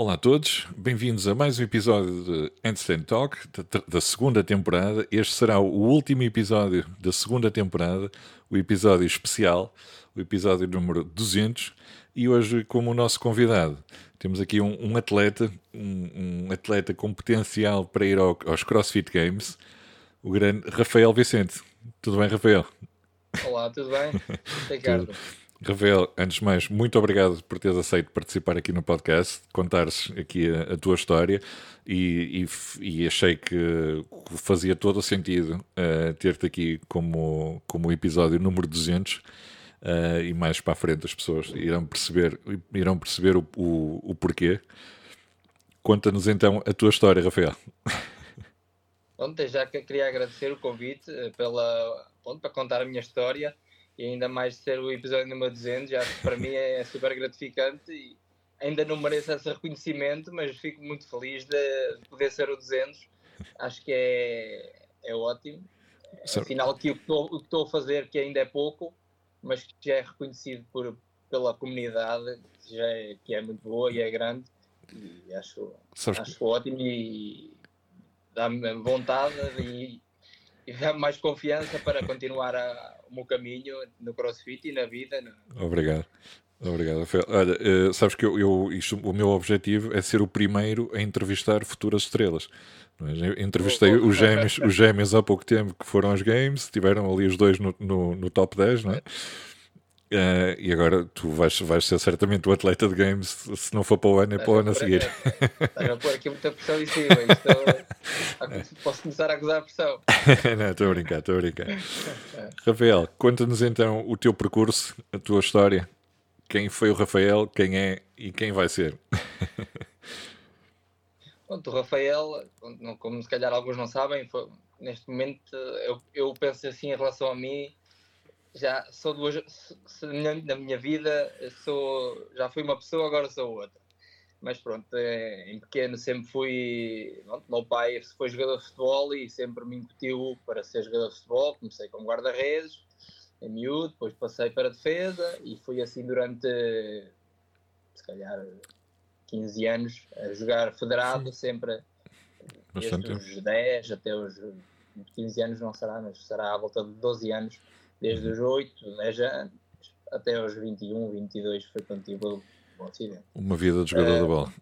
Olá a todos, bem-vindos a mais um episódio de Handstand Talk da, da, segunda temporada. Este será o último episódio da segunda temporada, o episódio especial, o episódio número 200. E hoje, como o nosso convidado, temos aqui um, um atleta, um, um, atleta com potencial para ir ao, aos CrossFit Games, o grande Rafael Vicente. Tudo bem, Rafael? Olá, tudo bem? Ricardo. Rafael, antes de mais, muito obrigado por teres aceito participar aqui no podcast, contares aqui a, a tua história e, e, e, achei que fazia todo o sentido uh, ter-te aqui como, como episódio número 200 uh, eh, e mais para a frente as pessoas irão perceber, irão perceber o, o, o porquê. Conta-nos então a tua história, Rafael. Ontem já que queria agradecer o convite eh, pela, pronto, para contar a minha história e ainda mais ser o episódio número 200, já para mim é super gratificante e ainda não mereço esse reconhecimento, mas fico muito feliz de poder ser o 200. Acho que é, é ótimo. É sinal que o que, estou, que a fazer, que ainda é pouco, mas que já é reconhecido por, pela comunidade, já é, que é muito boa e é grande. E acho, acho ótimo e dá-me vontade e mais confiança para continuar a, o meu caminho no crossfit e na vida. No... Obrigado. Obrigado, Rafael. Olha, uh, sabes que eu, eu isto, o meu objetivo é ser o primeiro a entrevistar futuras estrelas. É? Entrevistei os gêmeos, os gêmeos há pouco tempo que foram aos Games, tiveram ali os dois no, no, no top 10, não é? Uh, e agora tu vais, vais ser certamente o atleta de games, se não for para o ano, é para o ano a seguir. Estás a pôr aqui muita pressão em cima. Isto, posso começar a acusar a pressão. não, estou a brincar, estou a brincar. Rafael, conta-nos então o teu percurso, a tua história. Quem foi o Rafael, quem é e quem vai ser? Pronto, o Rafael, como se calhar alguns não sabem, foi, neste momento eu, eu penso assim em relação a mim já sou duas na minha vida sou já fui uma pessoa agora sou outra. Mas pronto é, em pequeno sempre fui pronto, meu pai foi jogador de futebol e sempre me incutiu para ser jogador de futebol. Comecei com guarda-redes em miúdo depois passei para a defesa e fui assim durante se calhar 15 anos a jogar federado sempre desde os 10 até os 15 anos não será mas será à volta de 12 anos desde os 8, 10 anos até aos 21, 22 foi quando tive o, o acidente. Uma vida de jogador uh, de bola.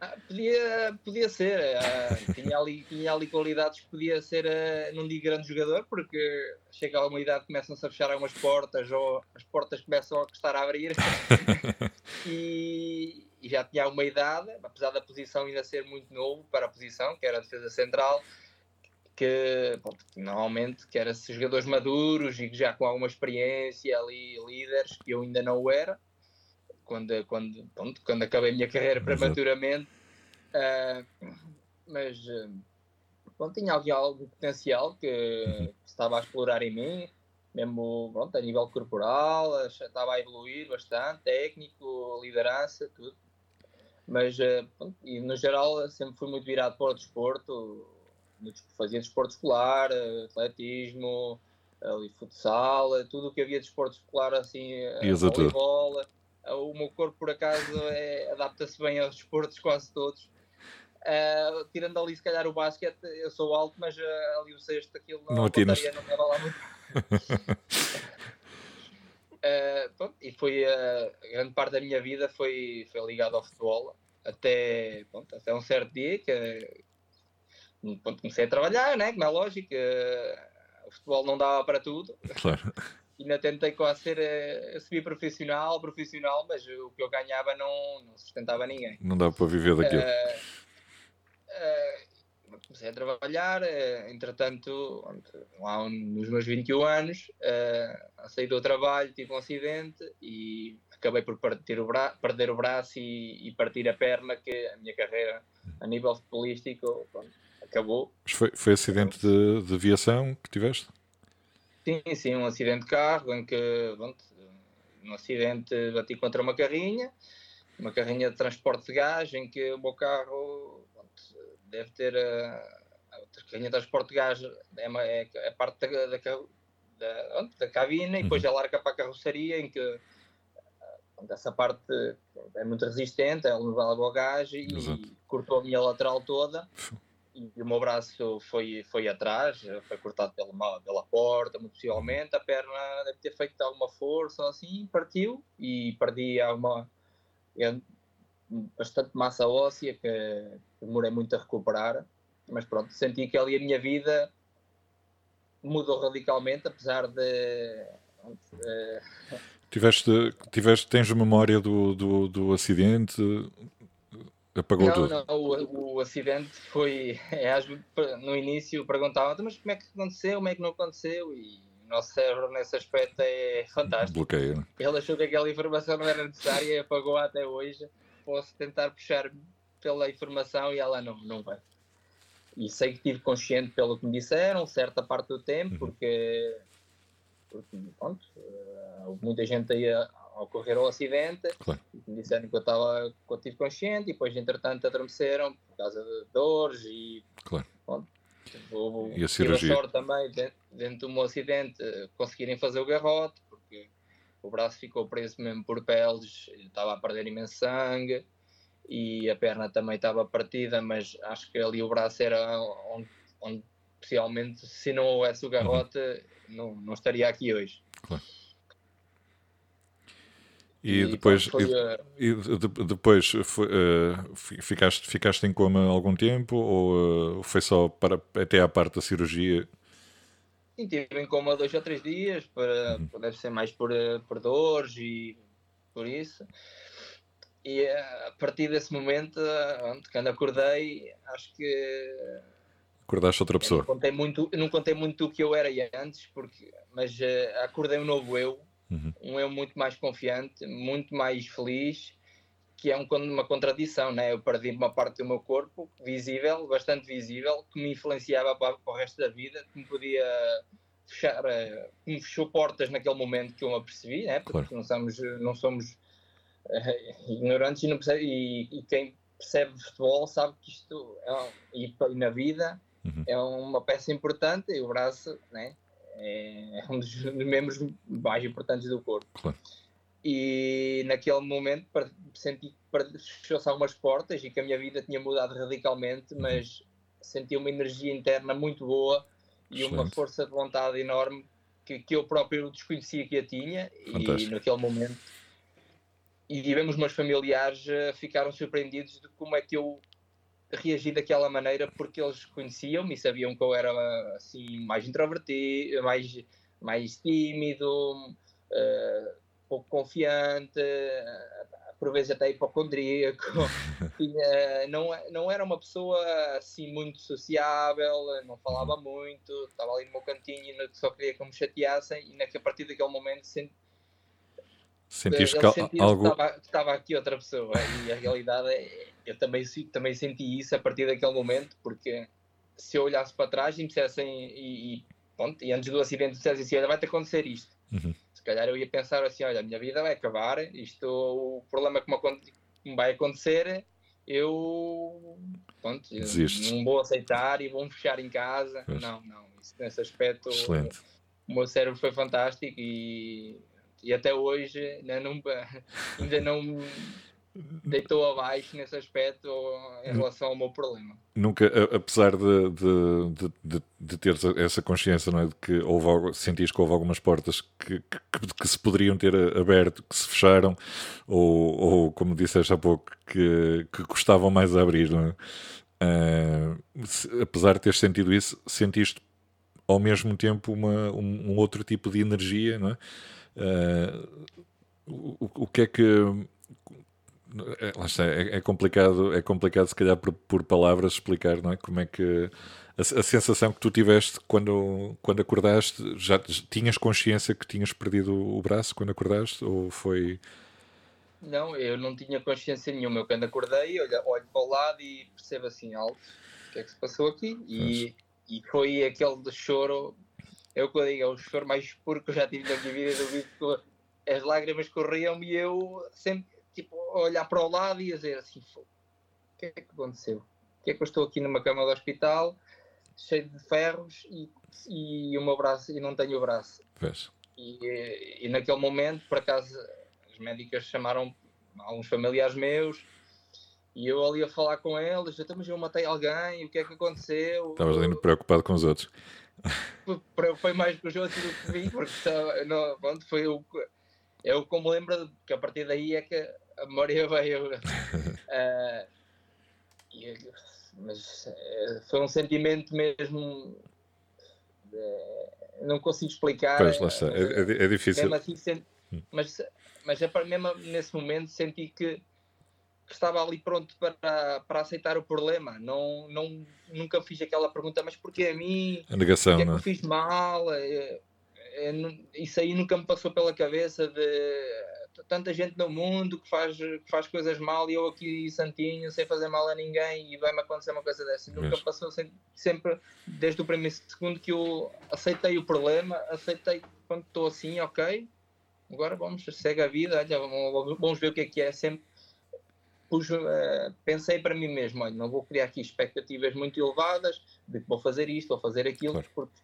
Ah, podia, podia ser, uh, tinha, ali, tinha ali qualidades que podia ser, uh, não digo grande jogador, porque chega a uma idade começam-se a fechar algumas portas ou as portas começam a custar a abrir e, e, já tinha uma idade, apesar da posição ainda ser muito novo para a posição, que era a defesa central, que bom, normalmente que era jogadores maduros e que já com alguma experiência ali, líderes, que eu ainda não era, quando, quando, pronto, quando acabei a minha carreira prematuramente, uh, mas uh, tinha algum, algum potencial que, que, estava a explorar em mim, mesmo pronto, a nível corporal, estava a evoluir bastante, técnico, liderança, tudo. Mas, uh, pronto, e no geral, sempre fui muito virado para o desporto, fazia desporto escolar, eh, atletismo, ali, futsal, eh, tudo o que havia de desporto escolar, assim, eh, voleibol. O meu corpo, por acaso, é, adapta-se bem aos desportos quase todos. Uh, tirando ali, se calhar, o basquete, eu sou alto, mas uh, ali o sexto, aquilo não, não, não estava lá muito. uh, pronto, e foi a grande parte da minha vida foi, foi ligado ao futebol até, pronto, até um certo dia que quando comecei a trabalhar, né? como é lógico, uh, o futebol não dava para tudo. Claro. Ainda tentei quase ser uh, semi-profissional, profissional, mas o que eu ganhava não, não sustentava ninguém. Não dava para viver daquilo. Uh, comecei a trabalhar, entretanto, lá nos meus 21 anos, saí do trabalho, tive um acidente e acabei por partir o perder o braço e, e, partir a perna, que a minha carreira a nível futebolístico pronto, acabou. Mas foi, foi acidente de, de aviação que tiveste? Sim, sim, um acidente de carro em que, um acidente bati contra uma carrinha, uma carrinha de transporte de gás, em que o meu carro deve ter a, a carrinha de transporte de gás, é, uma, é a parte da, da, da, da cabine, e depois uhum. ela larga para a carroceria, em que essa parte é muito resistente, é um ao gás e Exato. cortou a minha lateral toda e o meu braço foi, foi atrás, foi cortado pela, pela porta, muito possivelmente, a perna deve ter feito alguma força assim, partiu e perdi alguma bastante massa óssea que demorei muito a recuperar, mas pronto, senti que ali a minha vida mudou radicalmente, apesar de. Uh... Tiveste, tiveste, tens memória do, do, do acidente? Apagou não, tudo? Não, o, o acidente foi. É, no início perguntavam mas como é que aconteceu, como é que não aconteceu? E o nosso cérebro nesse aspecto é fantástico. Bloqueio. Né? Ele achou que aquela informação não era necessária e apagou até hoje. Posso tentar puxar pela informação e ela não, não vai e sei que estive consciente pelo que me disseram, certa parte do tempo, uhum. porque, porque pronto, houve muita gente aí a, a ocorrer o acidente, claro. me disseram que eu estava que eu estive consciente, e depois, entretanto, adormeceram por causa de dores e claro. Houve, e a cirurgia? sorte também, dentro de um acidente, conseguirem fazer o garrote, porque o braço ficou preso mesmo por peles, estava a perder imenso sangue e a perna também estava partida, mas acho que ali o braço era onde, onde possivelmente, se não houvesse o uhum. garrote, uhum. não, não estaria aqui hoje. Claro. E, e, depois, e, e de, depois foi, uh, ficaste, ficaste em coma algum tempo ou uh, foi só para, até à parte da cirurgia? Sim, estive em coma dois ou três dias, para, uhum. deve ser mais por, eh, por dores e por isso. E eh, a partir desse momento, quando acordei, acho que. Acordaste outra pessoa. Não contei muito, não contei muito do que eu era antes, porque, mas uh, acordei um novo eu, uhum. um eu muito mais confiante, muito mais feliz, que é um, uma contradição, né? Eu perdi uma parte do meu corpo, visível, bastante visível, que me influenciava para, para o resto da vida, que me podia fechar, uh, que me fechou portas naquele momento que eu me apercebi, né? Porque claro. não somos, não somos ignorantes e, não percebe, e, e, quem percebe futebol sabe que isto é, e, na vida uhum. é uma peça importante e o braço né, é, um dos membros mais importantes do corpo. Claro. E naquele momento senti que fechou-se algumas portas e que a minha vida tinha mudado radicalmente, uhum. mas senti uma energia interna muito boa e Excelente. uma força de vontade enorme que, que eu próprio desconhecia que a tinha Fantástico. e naquele momento e vivemos meus familiares uh, ficaram surpreendidos de como é que eu reagi daquela maneira porque eles conheciam-me e sabiam que eu era assim mais introvertido, mais, mais tímido, uh, pouco confiante, por vezes até hipocondríaco. Tinha, não, não era uma pessoa assim muito sociável, não falava muito, estava ali no meu cantinho e só queria que me chateassem e a partir daquele momento senti Sentiste que algo. Estava, estava, aqui outra pessoa e a realidade é. Eu também, também senti isso a partir daquele momento, porque se eu olhasse para trás e me dissessem. E, e, pronto, e antes do acidente dissessem assim: olha, vai-te acontecer isto. Uhum. Se calhar eu ia pensar assim: olha, a minha vida vai acabar, isto, o problema que me, vai acontecer, eu. Pronto, não vou aceitar e vou-me fechar em casa. Pois. Não, não, isso, nesse aspecto. Excelente. O meu cérebro foi fantástico e e até hoje ainda não, ainda não deitou abaixo nesse aspecto em relação ao meu problema. Nunca, apesar de, de, de, de ter essa consciência, não é? de que houve algo, sentiste que houve algumas portas que, que, que, se poderiam ter aberto, que se fecharam, ou, ou como disseste há pouco, que, que custavam mais a abrir, não é? Uh, se, apesar de teres sentido isso, sentiste ao mesmo tempo uma, um, um outro tipo de energia, não é? Uh, o, o, que é que. É, está, é, é, complicado, é complicado se calhar por, por, palavras explicar, não é? Como é que a, a, sensação que tu tiveste quando, quando acordaste, já tinhas consciência que tinhas perdido o braço quando acordaste ou foi não, eu não tinha consciência nenhuma. Eu quando acordei, olho, olho para o lado e percebo assim alto o que é que se passou aqui. E, e foi aquele choro é o que eu digo, é o choro mais puro que eu já tive na minha vida. Eu que as lágrimas corriam e eu sempre tipo, olhar para o lado e dizer assim: o que é que aconteceu? O que é que eu estou aqui numa cama do hospital, cheio de ferros e, e o meu braço, e não tenho o braço? Pois. E, e naquele momento, por acaso, as médicas chamaram alguns familiares meus e eu ali a falar com eles, então, mas eu matei alguém, o que é que aconteceu? Estavas ali preocupado com os outros. Foi mais com os outros do que mim, porque não, pronto, foi o. Eu como lembro que a partir daí é que a memória veio. uh, e, mas uh, foi um sentimento mesmo. Uh, não consigo explicar. Pois, lá está. É, é, é difícil. Assim, senti, hum. mas, mas é mesmo nesse momento senti que estava ali pronto para, para aceitar o problema. Não, não, nunca fiz aquela pergunta, mas porquê a mim? A negação, que é que eu é? fiz mal? É, é, isso aí nunca me passou pela cabeça de tanta gente no mundo que faz, que faz coisas mal e eu aqui santinho, sem fazer mal a ninguém e vai-me acontecer uma coisa dessa. Nunca Mas... passou sempre, desde o primeiro segundo que eu aceitei o problema, aceitei quando estou assim, ok, agora vamos, segue a vida, olha, vamos ver o que é que é sempre pus, uh, pensei para mim mesmo, olha, não vou criar aqui expectativas muito elevadas de que vou fazer isto, vou fazer aquilo, claro. porque,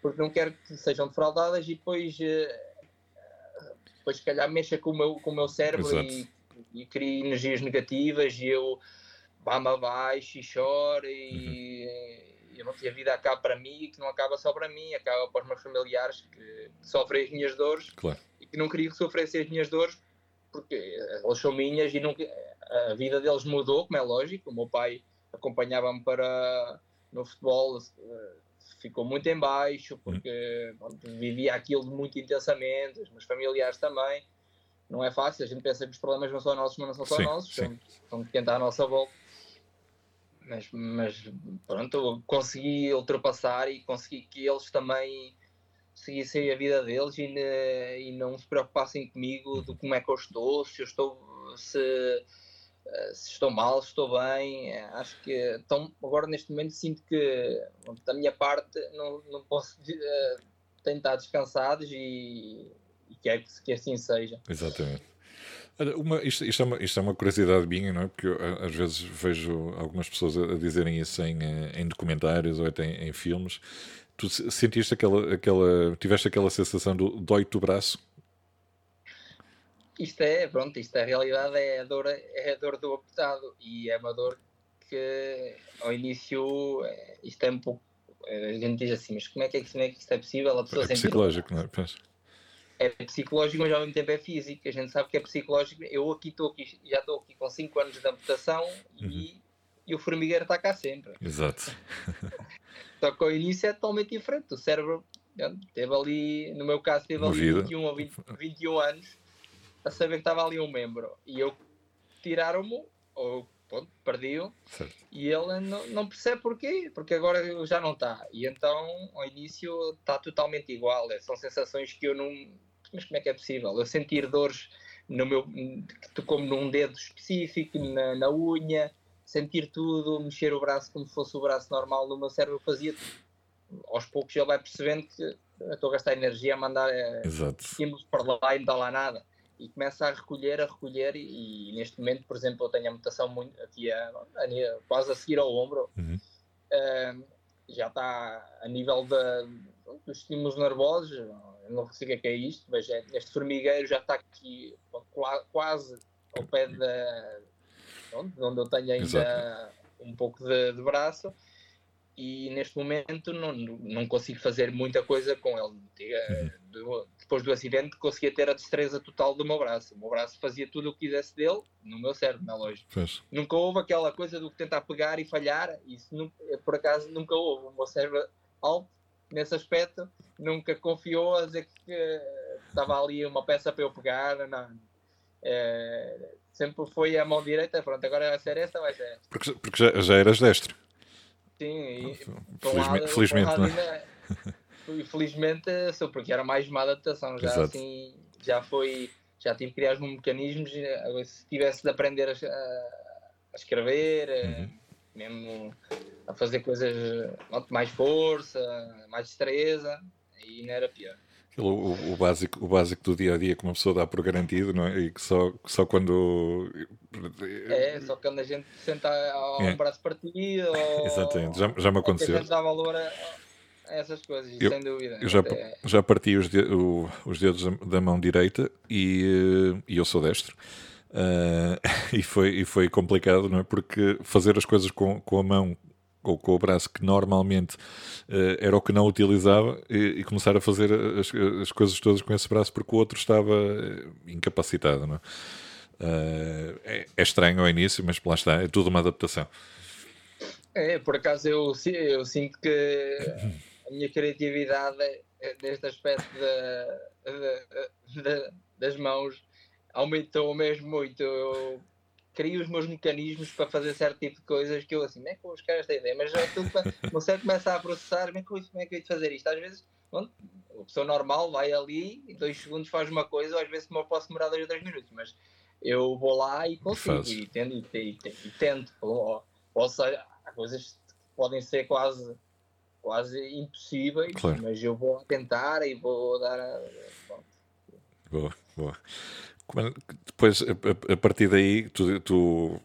porque não quero que sejam defraudadas e depois, uh, depois se calhar mexa com o meu, com o meu cérebro e, e crie energias negativas e eu vá-me abaixo e choro e uhum. eu não tinha vida acaba para mim que não acaba só para mim, acaba para os meus familiares que, sofrem as minhas dores claro. e que não queria que sofressem as minhas dores porque elas são minhas e não, a vida deles mudou, como é lógico. O meu pai acompanhava-me para no futebol, eh, ficou muito em baixo porque bom, vivia aquilo muito intensamente, os meus familiares também. Não é fácil, a gente pensa que os problemas não são nossos, mas não são só sim, nossos, sim. são, de quem está à nossa volta. Mas, mas pronto, consegui ultrapassar e consegui que eles também seguissem a vida deles e, e não se preocupassem comigo de como é que eu estou, se eu estou se se estou mal, se estou bem. Eh, acho que então, agora neste momento sinto que da minha parte não, não posso uh, tentar descansados e, e quero que, que assim seja. Exatamente. Uma, isto, isto, é uma, isto é uma curiosidade minha, não é? Porque eu, às vezes vejo algumas pessoas a, dizerem isso em, em documentários ou até em, em filmes. Tu sentiste aquela, aquela, tiveste aquela sensação do dói-te o braço isto é, pronto, isto é a realidade, é a dor, é a dor do apertado e é uma dor que ao início é, isto é um pouco a gente diz assim, mas como é que, é, como é que isto é possível? A pessoa é psicológico, não é? Pois. É psicológico, mas ao mesmo tempo é físico. A gente sabe que é psicológico. Eu aqui estou aqui, já estou aqui com 5 anos de amputação uhum. e, e, o formigueiro está cá sempre. Exato. Só que ao início é totalmente diferente. O cérebro teve ali, no meu caso, teve ali 21 ou 20, 21 anos a saber que estava ali um membro. E eu tiraram-me, ou pronto, perdi-o, e ele não, não percebe porquê, porque agora já não está. E então, ao início, está totalmente igual. É, são sensações que eu não. Mas como é que é possível? Eu sentir dores no meu, como num dedo específico, na, na unha, sentir tudo, mexer o braço como se fosse o braço normal no meu cérebro, fazia aos poucos ele vai percebendo que estou a gastar energia a mandar é, estímulos para lá e não dá lá nada e começa a recolher, a recolher, e, e, neste momento, por exemplo, eu tenho a mutação muito, aqui a, a, quase a seguir ao ombro, uhum. uh, já está a nível da, dos estímulos nervosos, eu não sei o que é, é isto, mas é, este formigueiro já está aqui quase ao pé da, onde, onde eu tenho ainda Exato. um pouco de, de braço, e neste momento não, não consigo fazer muita coisa com ele. Uhum. Depois do acidente conseguia ter a destreza total do meu braço. O meu braço fazia tudo o que quisesse dele, no meu cérebro, na é loja. Nunca houve aquela coisa do que tentar pegar e falhar, isso nunca, por acaso nunca houve. O meu cérebro alto, nesse aspecto, nunca confiou a dizer que estava ali uma peça para eu pegar, não. É, sempre foi a mão direita, pronto, agora vai ser esta, vai ser esta. Porque, porque já, já eras destro. Sim, e, felizmente, felizmente não é? Felizmente sou porque era mais má adaptação, já Exato. assim, já foi, já tive que criar os mecanismos, se tivesse de aprender a, a escrever, uhum. mesmo a fazer coisas mais força, mais destreza, aí não era pior. O, o, básico, o básico do dia a dia que uma pessoa dá por garantido, não é? E que só, só quando. É, só quando a gente senta ao é. um braço partido. Ou, Exatamente, já, já me aconteceu. A gente dá valor a, essas coisas, eu, sem dúvida. Eu já, já parti os, de, o, os dedos da mão direita e, e eu sou destro. Uh, e, foi, e foi complicado, não é? Porque fazer as coisas com, com a mão ou com o braço que normalmente uh, era o que não utilizava e, e, começar a fazer as, as coisas todas com esse braço porque o outro estava incapacitado, não é? Uh, é, é, estranho ao início, mas lá está, é tudo uma adaptação. É, por acaso eu, eu sinto que a minha criatividade neste aspecto das mãos aumentou mesmo muito. Eu crio os meus mecanismos para fazer certo tipo de coisas que eu assim, como é que vou buscar esta ideia? Mas é para, você começa a processar, como é que como é que eu fazer isto? Às vezes, a pessoa normal vai ali e dois segundos faz uma coisa, ou às vezes posso demorar dois ou três minutos, mas eu vou lá e consigo, e, tento, e, e, e tento. Ou, ou seja, há coisas que podem ser quase, quase impossíveis, claro. mas eu vou tentar e vou dar. A... Boa, boa. Depois, a, a partir daí, tu, tu,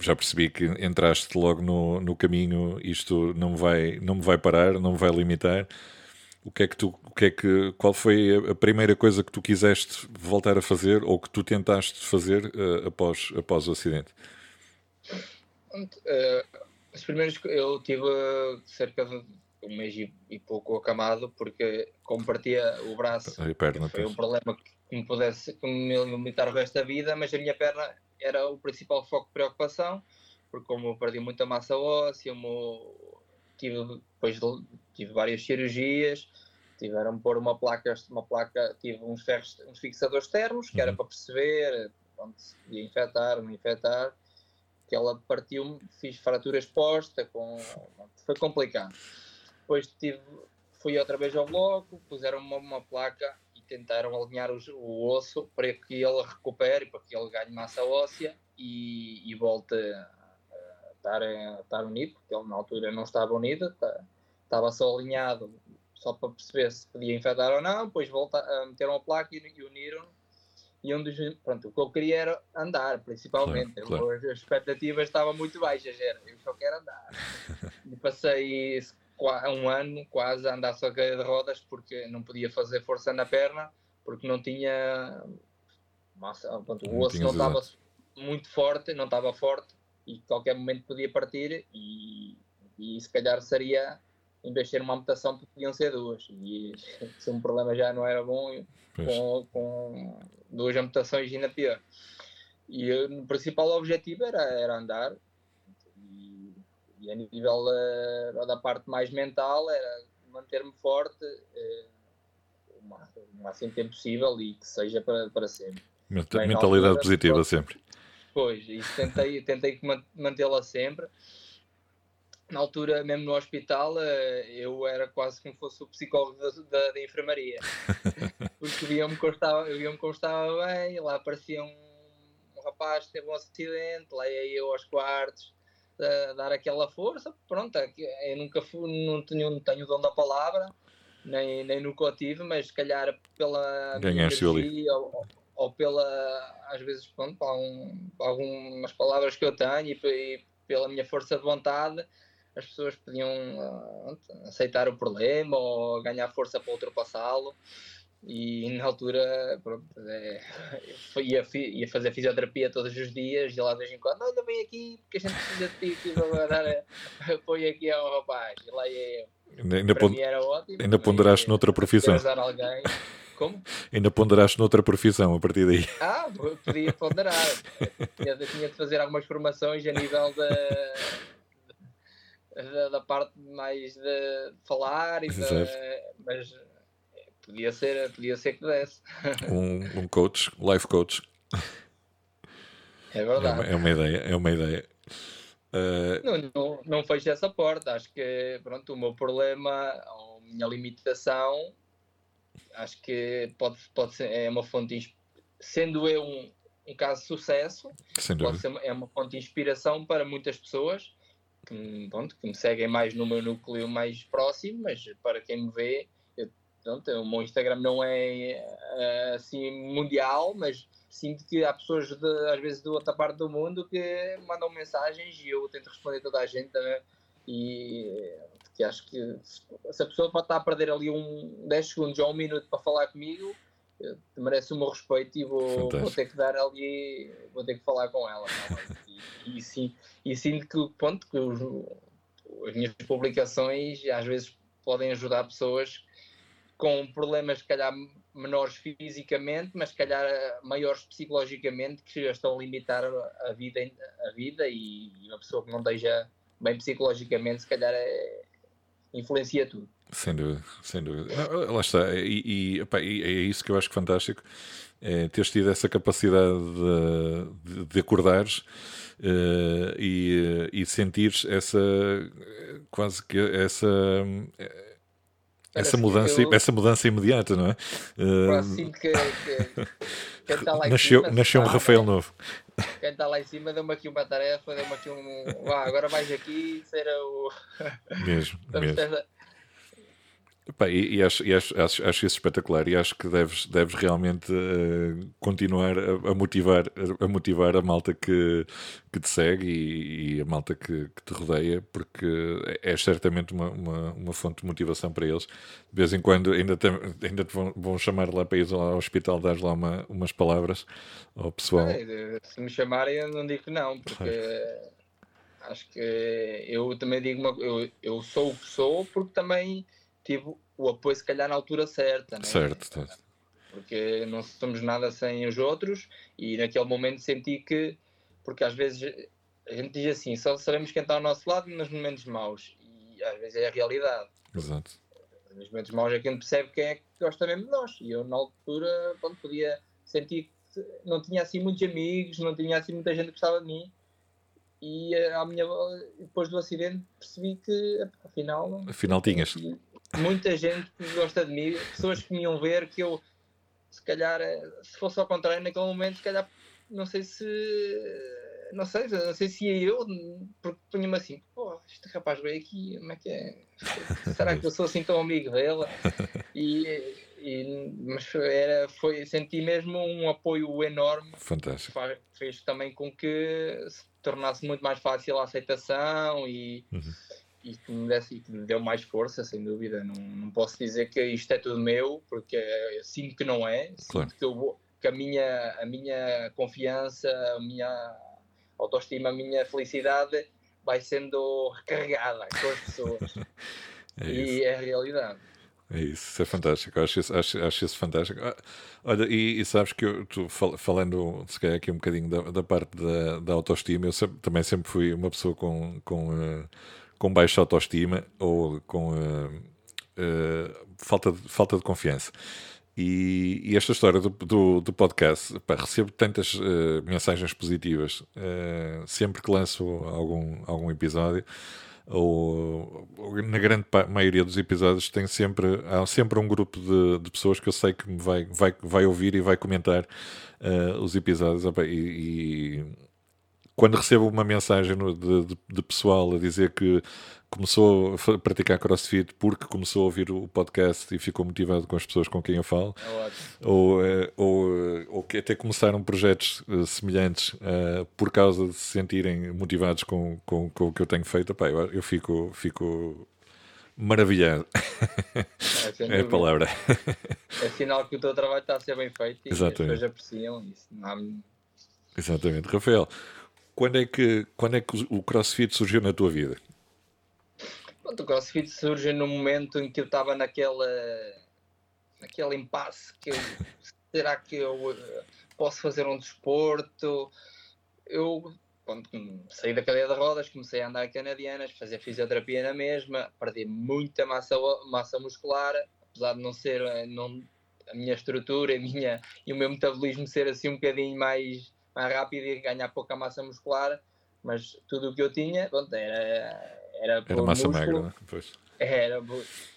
já percebi que entraste logo no, no caminho, isto não vai, não me vai parar, não me vai limitar o que é que tu, o que é que, qual foi a primeira coisa que tu quiseste voltar a fazer ou que tu tentaste fazer uh, após, após o acidente? Uh, os primeiros eu tive cerca de um mês e, e pouco acamado porque como partia o braço perna, foi um problema que me pudesse que me limitar o resto da vida, mas a minha perna era o principal foco de preocupação, porque como eu perdi muita massa óssea, tive depois tive várias cirurgias, tiveram pôr uma placa, uma placa, tive uns ferros, uns fixadores termos, que uhum. era para perceber onde se podia infectar, não infectar, que ela partiu, fiz fratura exposta, com, foi complicado. Depois tive, fui outra vez ao bloco, puseram uma, uma placa tentaram alinhar o, o, osso para que ele recupere, para que ele ganhe massa óssea e, e volte a estar, a estar unido, porque ele na altura não estava unido, tá, estava só alinhado só para perceber se podia infectar ou não, depois volta, uh, meteram a placa e, e uniram. E um dos, pronto, o que eu queria era andar, principalmente. Claro, claro. As expectativas estavam muito baixas, era, eu só quero andar. e passei um ano quase a andar só cadeira de rodas porque não podia fazer força na perna, porque não tinha massa, pronto, o osso não estava muito forte, não estava forte e qualquer momento podia partir e, e se calhar seria em vez de ser uma amputação, podiam ser duas. E se um problema já não era bom, com, com, duas amputações ainda pior. E o principal objetivo era, era andar. E, a nível uh, da parte mais mental, era manter-me forte uh, o máximo tempo possível e que seja para, para sempre. Mentalidade altura, positiva sempre. Pois, e tentei, tentei mantê-la sempre na altura, mesmo no hospital, eh, eu era quase como fosse o psicólogo da, da, da enfermaria. Porque via-me que eu estava bem, lá aparecia um, um, rapaz que teve um acidente, lá ia eu aos quartos, dar aquela força. Pronto, é eu nunca fui, não tenho, não tenho o dom da palavra, nem, nem nunca o tive, mas se calhar pela Ganhaste energia ou, ou, pela, às vezes, pronto, algum, algumas palavras que eu tenho e, e pela minha força de vontade as pessoas podiam uh, aceitar o problema ou ganhar força para ultrapassá-lo. E na altura, pronto, é, ia, ia fazer fisioterapia todos os dias e lá de vez em quando, olha, vem aqui porque a gente precisa de ti, aqui para dar apoio aqui ao rapaz. E lá ia eu. Ainda, pond... ótimo, ainda ponderaste noutra profissão. Alguém. Como? Ainda ponderaste noutra profissão a partir daí. Ah, podia ponderar. tinha, tinha de fazer algumas formações a nível da da, da, parte mais de falar, e da, mas podia ser, podia ser que desse. Um, um coach, life coach. É verdade. É uma, é uma ideia, é uma ideia. Uh... Não, não, não fecho essa porta. Acho que pronto, o meu problema, a minha limitação, acho que pode, pode ser, é uma fonte, sendo eu um, um caso de sucesso, pode ser, é uma fonte de inspiração para muitas pessoas que, pronto, que me seguem mais no meu núcleo mais próximo, mas para quem me vê, pronto, o meu Instagram não é uh, assim mundial, mas sinto que há pessoas de, às vezes de outra parte do mundo que mandam mensagens e eu tento responder toda a gente. Né? E porque acho que se a pessoa pode estar a perder ali um 10 segundos ou um minuto para falar comigo, merece o meu respeito e vou, vou, ter que dar ali, vou ter que falar com ela. E, e, sim, e sinto que, ponto, que os, as minhas publicações às vezes podem ajudar pessoas com problemas, se calhar, menores fisicamente, mas se calhar maiores psicologicamente, que estão a limitar a vida, a vida e uma pessoa que não esteja bem psicologicamente, se calhar é, influencia tudo. Sem dúvida, sem dúvida. Não, lá está, e, e, opa, e, é isso que eu acho que fantástico, é teres tido essa capacidade de, de, de acordares uh, e, e sentires essa, quase que essa essa mudança, eu, essa mudança imediata, não é? Uh, sinto que, que quem está lá nasceu, cima, nasceu um Rafael novo. Quem está lá em cima deu-me aqui uma tarefa, deu-me aqui um. Vá, agora vais aqui ser o. Mesmo, mesmo. Epá, e, e, acho, e acho, acho, acho, isso espetacular e acho que deves, deves realmente uh, continuar a, a, motivar, a, motivar a malta que, que te segue e, e a malta que, que, te rodeia, porque é, é certamente uma, uma, uma, fonte de motivação para eles. De vez em quando ainda te, ainda te vão, vão chamar lá para ir ao hospital, dar lá uma, umas palavras ao pessoal. É, se me chamarem, eu não digo não, porque. Acho que eu também digo, uma, eu, eu sou o que sou porque também tive o apoio, se calhar, na altura certa. Né? Certo, certo. Porque não somos nada sem os outros e naquele momento senti que, porque às vezes a gente diz assim, só sabemos quem está ao nosso lado nos momentos maus e às vezes é a realidade. Exato. Nos momentos maus é que a gente percebe quem é que gosta mesmo de nós. E eu, na altura, quando podia sentir que não tinha assim muitos amigos, não tinha assim muita gente que gostava de mim. E a minha, depois do acidente percebi que afinal. Afinal tinhas. Muita gente que gosta de mim, pessoas que me iam ver que eu, se calhar, eh, se fosse ao contrário, naquele momento, se calhar, não sei se. Não sei, não sei se ia eu, porque punha-me assim, pô, este rapaz veio aqui, como é que é? Será que eu sou assim tão amigo dele? E, e, mas era, foi, senti mesmo um apoio enorme. Fantástico. Fez também com que se tornasse muito mais fácil a aceitação e. Uhum e que me, desse, que me deu mais força, sem dúvida. Não, não posso dizer que isto é tudo meu, porque sinto que não é. Sinto claro. que, eu que a, minha, a minha confiança, a minha autoestima, a minha felicidade vai sendo recarregada com as pessoas. é e é a realidade. É isso, isso é fantástico, acho isso, acho, acho isso fantástico. Ah, olha, e, e, sabes que eu, tu, falando, se calhar aqui um bocadinho da, da parte da, da autoestima, eu sempre, também sempre fui uma pessoa com, com uh, com baixa autoestima ou com uh, uh, falta, de, falta de confiança. E, e esta história do, do, do podcast, pá, recebo tantas uh, mensagens positivas sempre que lanço algum, algum episódio, ou, ou, na grande maioria dos episódios tem sempre, há sempre um grupo de, de pessoas que eu sei que vai, vai, vai ouvir e vai comentar os episódios. E, e quando recebo uma mensagem de, de, de, pessoal a dizer que começou a praticar crossfit porque começou a ouvir o podcast e ficou motivado com as pessoas com quem eu falo, é ou, eh, ou, eh, ou que até começaram projetos uh, semelhantes uh, por causa de se sentirem motivados com, com, com o que eu tenho feito, Epá, eu, eu fico, fico maravilhado. É, é a palavra. É sinal que o teu trabalho está a ser bem feito e Exatamente. as pessoas apreciam isso. Exatamente. Rafael, quando é que, quando é que o crossfit surgiu na tua vida? o crossfit surge no momento em que eu estava naquela naquele impasse que eu, será que eu eh, posso fazer um desporto? Eu quando saí da cadeia de rodas, comecei a andar canadianas, fazer fisioterapia na mesma, perdi muita massa, massa muscular, apesar de não ser eh, não, a minha estrutura a minha, e o meu metabolismo ser assim um bocadinho mais mais rápido e ganhar pouca massa muscular, mas tudo o que eu tinha pronto, era, era, era massa músculo, magra, né? pois. Era,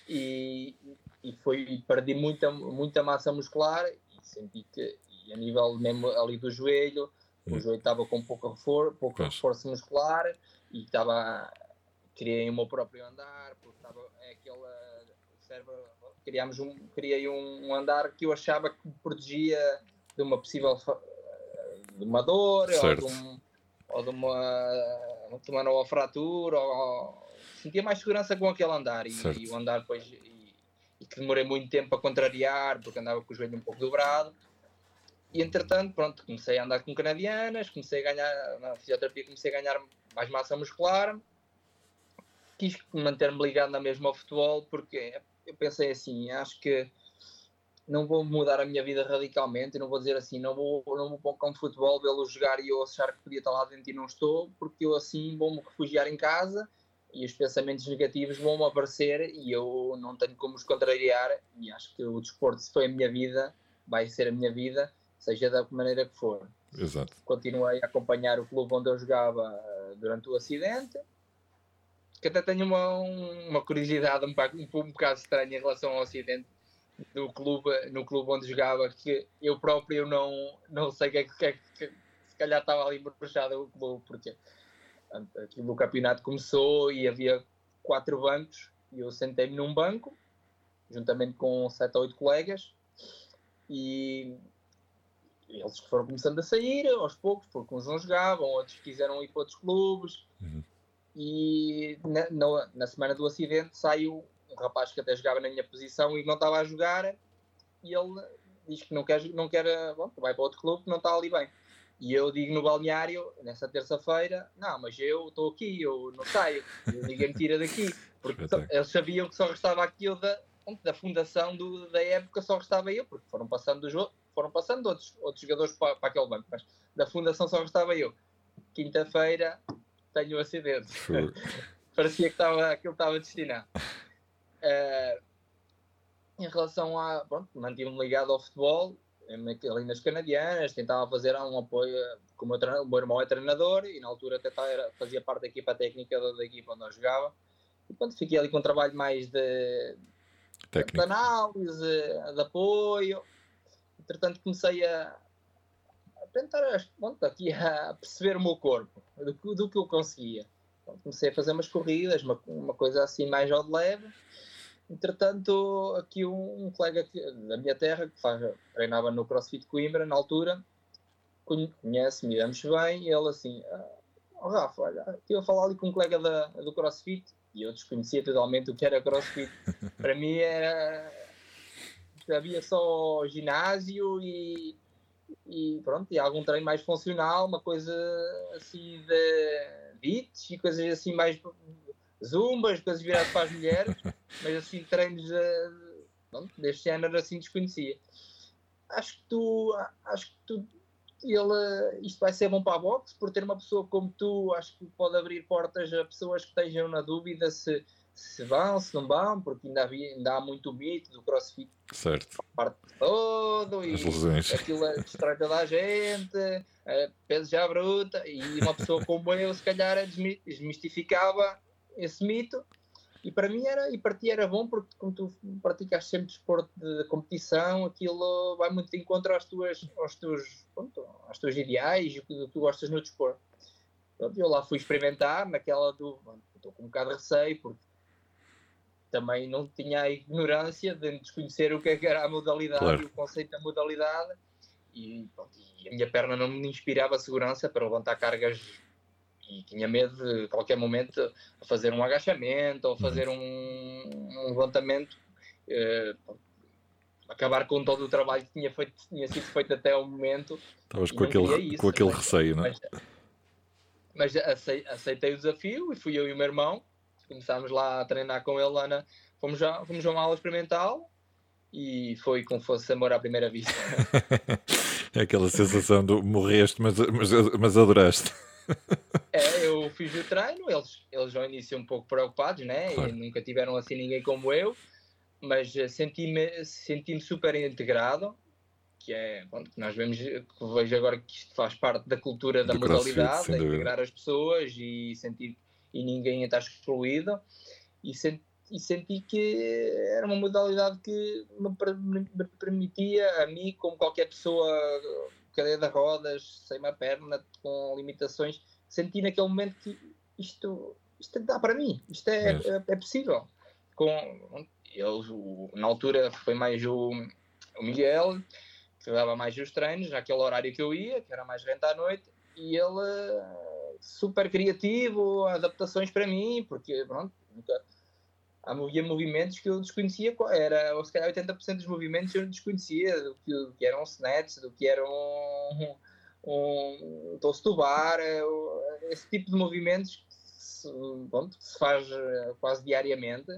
e, e foi, perdi muita, muita massa muscular e senti que, e a nível mesmo ali do joelho, hum. o joelho estava com pouca, for, pouca força muscular e estava, criei o meu próprio andar, porque estava, é aquela, criámos um, criei um andar que eu achava que me protegia de uma possível de uma dor ou de, um, ou de, uma, de uma nova fratura ou sentia mais segurança com aquele andar. E, e o andar depois. E, e, que demorei muito tempo a contrariar, porque andava com o joelho um pouco dobrado. E entretanto, pronto, comecei a andar com canadianas, comecei a ganhar, na fisioterapia comecei a ganhar mais massa muscular. Quis manter-me ligado na mesma ao futebol, porque eu pensei assim, acho que não vou mudar a minha vida radicalmente, não vou dizer assim, não vou, não vou para um campo de futebol, vê-lo jogar e eu achar que podia estar lá dentro e não estou, porque eu assim vou-me refugiar em casa e os pensamentos negativos vão-me aparecer e eu não tenho como os contrariar e acho que o desporto, se foi a minha vida, vai ser a minha vida, seja da maneira que for. Exato. Continuei a acompanhar o clube onde eu jogava eh, durante o acidente, que até tenho uma, uma curiosidade um, um, um bocado estranha em relação ao acidente, no clube, no clube onde jogava, que eu próprio não, não sei que é que, que, que se calhar estava ali embruxado o clube, porque aquilo, o campeonato começou e havia quatro bancos e eu sentei-me num banco, juntamente com sete ou oito colegas, e eles foram começando a sair aos poucos, porque uns não jogavam, outros quiseram ir para outros clubes. Uhum. E na, na, na, semana do acidente saiu um rapaz que até jogava na minha posição e não estava a jogar, e ele diz que não quer, não quer bom, vai para outro clube que não está ali bem. E eu digo no balneário, nessa terça-feira, não, mas eu estou aqui, eu não saio, ninguém me tira daqui. Porque eles sabiam que só restava aquilo da, da fundação do, da época, só restava eu, porque foram passando do jogo, foram passando outros, outros jogadores para, para aquele banco, mas da fundação só restava eu. Quinta-feira tenho um acidente. Parecia que estava, aquilo estava destinado. Uh, em relação a. Pronto, mantive-me ligado ao futebol, ali nas canadianas, tentava fazer um apoio, como o meu irmão é treinador e na altura até era, fazia parte da equipa técnica da, da equipa onde eu jogava. E pronto, fiquei ali com um trabalho mais de, de análise, de apoio. Entretanto, comecei a, a tentar pronto, aqui a perceber o meu corpo, do, do que eu conseguia. Comecei a fazer umas corridas, uma, uma coisa assim mais ao de leve Entretanto, aqui um, um colega que, da minha terra, que faz, treinava no CrossFit Coimbra, na altura, conhece-me, damos bem, e ele assim, ah, oh, Rafa, olha, estive a falar ali com um colega da, do CrossFit, e eu desconhecia totalmente o que era CrossFit. Para mim era... havia só ginásio e, e pronto, e algum treino mais funcional, uma coisa assim de beats e coisas assim mais zumbas, coisas viradas para as mulheres, mas assim, treinos uh, pronto, deste género assim desconhecia. Acho que tu, acho que tu, ele, isto vai ser bom para a boxe, por ter uma pessoa como tu, acho que pode abrir portas a pessoas que estejam na dúvida se, se vão, se não vão, porque ainda, havia, ainda há muito mito do crossfit. Certo. Parte todo e aquilo distrai toda a gente, peso já bruta, e uma pessoa como eu, se calhar, desmistificava esse mito. E para mim era, e para ti era bom porque como tu praticas sempre desporto de competição, aquilo vai muito de encontro às tuas, aos teus, pronto, aos teus ideais e o que tu gostas no desporto. Pronto, eu lá fui experimentar naquela do. Estou com um bocado de receio porque também não tinha a ignorância de desconhecer o que, é era a modalidade claro. e o conceito da modalidade. E, pronto, e a minha perna não me inspirava segurança para levantar cargas e tinha medo de qualquer momento fazer um agachamento ou uhum. fazer um, um levantamento eh, acabar com todo o trabalho que tinha, feito, tinha sido feito até o momento. Estavas com aquele, isso, com aquele mas, receio, não é? Mas, mas aceitei o desafio e fui eu e o meu irmão. Começámos lá a treinar com ele lá na, fomos, já, fomos a uma aula experimental e foi como fosse amor à primeira vista. É aquela sensação de morreste mas, mas, mas adoraste é, eu fiz o treino, eles, eles ao início um pouco preocupados, né? Claro. E nunca tiveram assim ninguém como eu, mas eh, senti-me senti super integrado, que é, que nós vemos, que vejo agora que isto faz parte da cultura da modalidade, crossfit, integrar as pessoas e sentir e ninguém está excluído, e senti, e senti que era uma modalidade que me, me permitia a mim, como qualquer pessoa cadeira de rodas, sem uma perna, com limitações, senti naquele momento que isto, isto dá para mim, isto é, é, é possível. Com, eles, o, na altura foi mais o, o Miguel, que dava mais os treinos, naquele horário que eu ia, que era mais renta à noite, e ele super criativo, adaptações para mim, porque pronto, nunca, havia movimentos que eu desconhecia, era, ou se calhar 80% dos movimentos eu desconhecia, do que, do que eram snatch, do que eram um, um do bar, esse tipo de movimentos que se, pronto, que se faz eh, quase diariamente,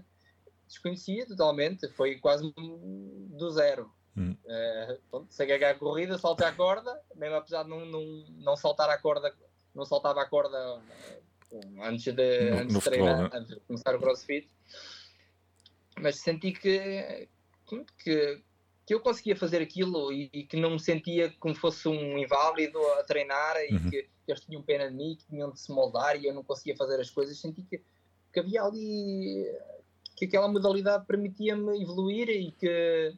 desconhecia totalmente, foi quase do zero. Hum. Uh, pronto, sei que a corrida, salta a corda, mesmo apesar de não, não, não saltar a corda, não saltava a corda eh, antes de, no, antes no de treinar, futebol, né? antes de começar o crossfit, mas senti que, que, que eu conseguia fazer aquilo e, e, que não me sentia como fosse um inválido a treinar e uhum. que eles tinham pena de mim, que tinham de se moldar e eu não conseguia fazer as coisas. Senti que, que havia ali que aquela modalidade permitia-me evoluir e que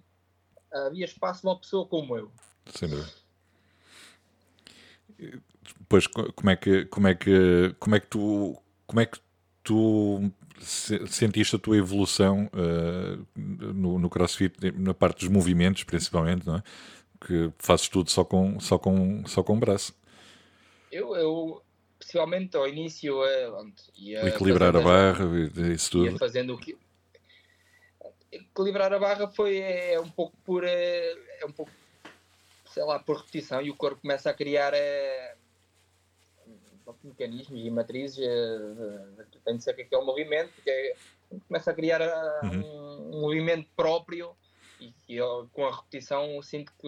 havia espaço para uma pessoa como eu. Sem dúvida. Depois, como é que, como é que, como é que tu, como é que tu sentiste a tua evolução uh, no, no CrossFit, na parte dos movimentos, principalmente, não é? Que fazes tudo só com, só com, só com o braço. Eu, eu principalmente ao início, é, ia equilibrar a barra, isso tudo. Ia fazendo o que equilibrar a barra foi é, um pouco por é, é, um pouco sei lá por repetição e o corpo começa a criar é, mecanismos e matrizes é, tem de ser que é o movimento porque é, começa a criar uhum. um, um, movimento próprio e, e eu, com a repetição sinto que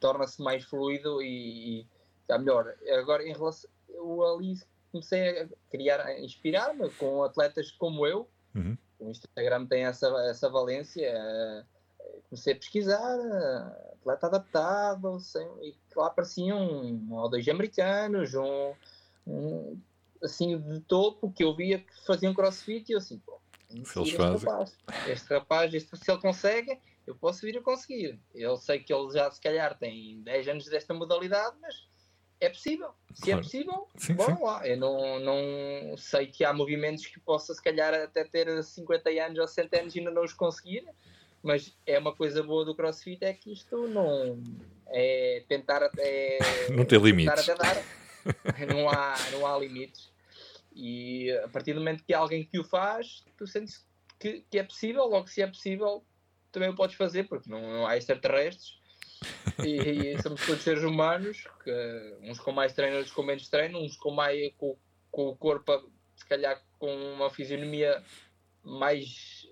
torna-se mais fluido e, e está melhor agora em relação eu ali comecei a criar a inspirar-me com atletas como eu uhum o Instagram tem essa, essa valência. Eh, comecei a pesquisar, atleta adaptável, sem, e lá apareciam um, ou dois americanos, um, um, assim de topo que eu via que faziam crossfit e eu assim, pô, este. Rapaz, este rapaz, este, se ele consegue, eu posso vir a conseguir. Eu sei que ele já se calhar tem 10 anos desta modalidade, mas é possível. Se é claro. é possível, sim, bom sim. lá. Eu não, não sei que há movimentos que possa, se calhar, até ter 50 anos ou 60 anos e ainda não os conseguir, mas é uma coisa boa do CrossFit é que isto não é tentar até. não tem limites. Até dar. não, há, não há limites. E a partir do momento que há alguém que o faz, tu sentes que, que é possível, logo se é possível, também o podes fazer, porque não, não há extraterrestres e, e, somos todos seres humanos, que, uns com mais treino, outros com menos treino, uns com, mais, com, com o corpo, se calhar com uma fisionomia mais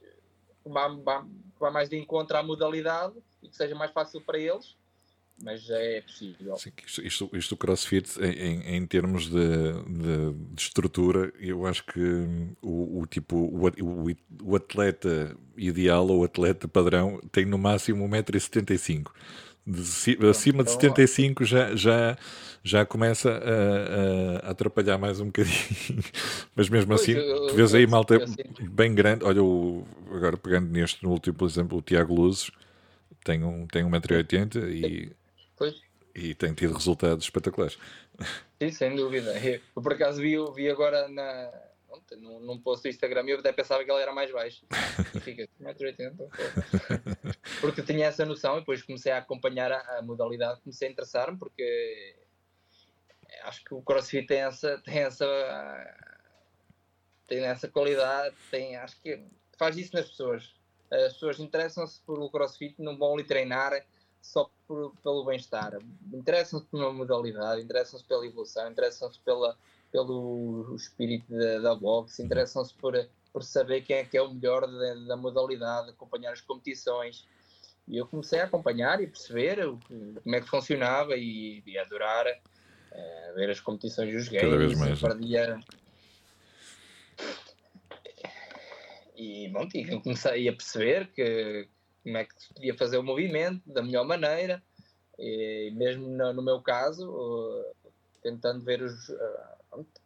vá mais de encontro à modalidade e que seja mais fácil para eles, mas é possível. Sim, isto, isto, isto o CrossFit, em, em termos de, de, de, estrutura, eu acho que o, o tipo o, o, o, atleta ideal ou o atleta padrão tem no máximo 1,75m. De, acima de 75 já, já, já começa a, a, atrapalhar mais um bocadinho. Mas mesmo assim, tu vês aí malta bem grande. Olha, o, agora pegando neste, no último, por exemplo, o Tiago Luzes tem, um, tem 1,80m e, e tem tido resultados espetaculares. Sim, sem dúvida. Eu por acaso vi, vi agora na, num, num post do Instagram e eu até pensava que ele era mais baixo. E fica 1,80m. Porque tinha essa noção e depois comecei a acompanhar a, a modalidade, comecei a interessar-me porque acho que o CrossFit tem essa, tem essa, tem essa qualidade, tem, acho que faz isso nas pessoas. As pessoas interessam-se pelo CrossFit, não vão ali treinar só por, pelo bem-estar. Interessam-se pela modalidade, interessam-se pela evolução, interessam-se pela, pelo espírito da, da boxe, interessam-se por, por saber quem é que é o melhor da, da modalidade, acompanhar as competições. E eu comecei a acompanhar e perceber o, como é que funcionava e, e adorar é, ver as competições dos games. Cada vez mais. Perdia... E, bom, e comecei a perceber que, como é que se podia fazer o movimento da melhor maneira. E mesmo no, no meu caso, uh, tentando ver os, uh,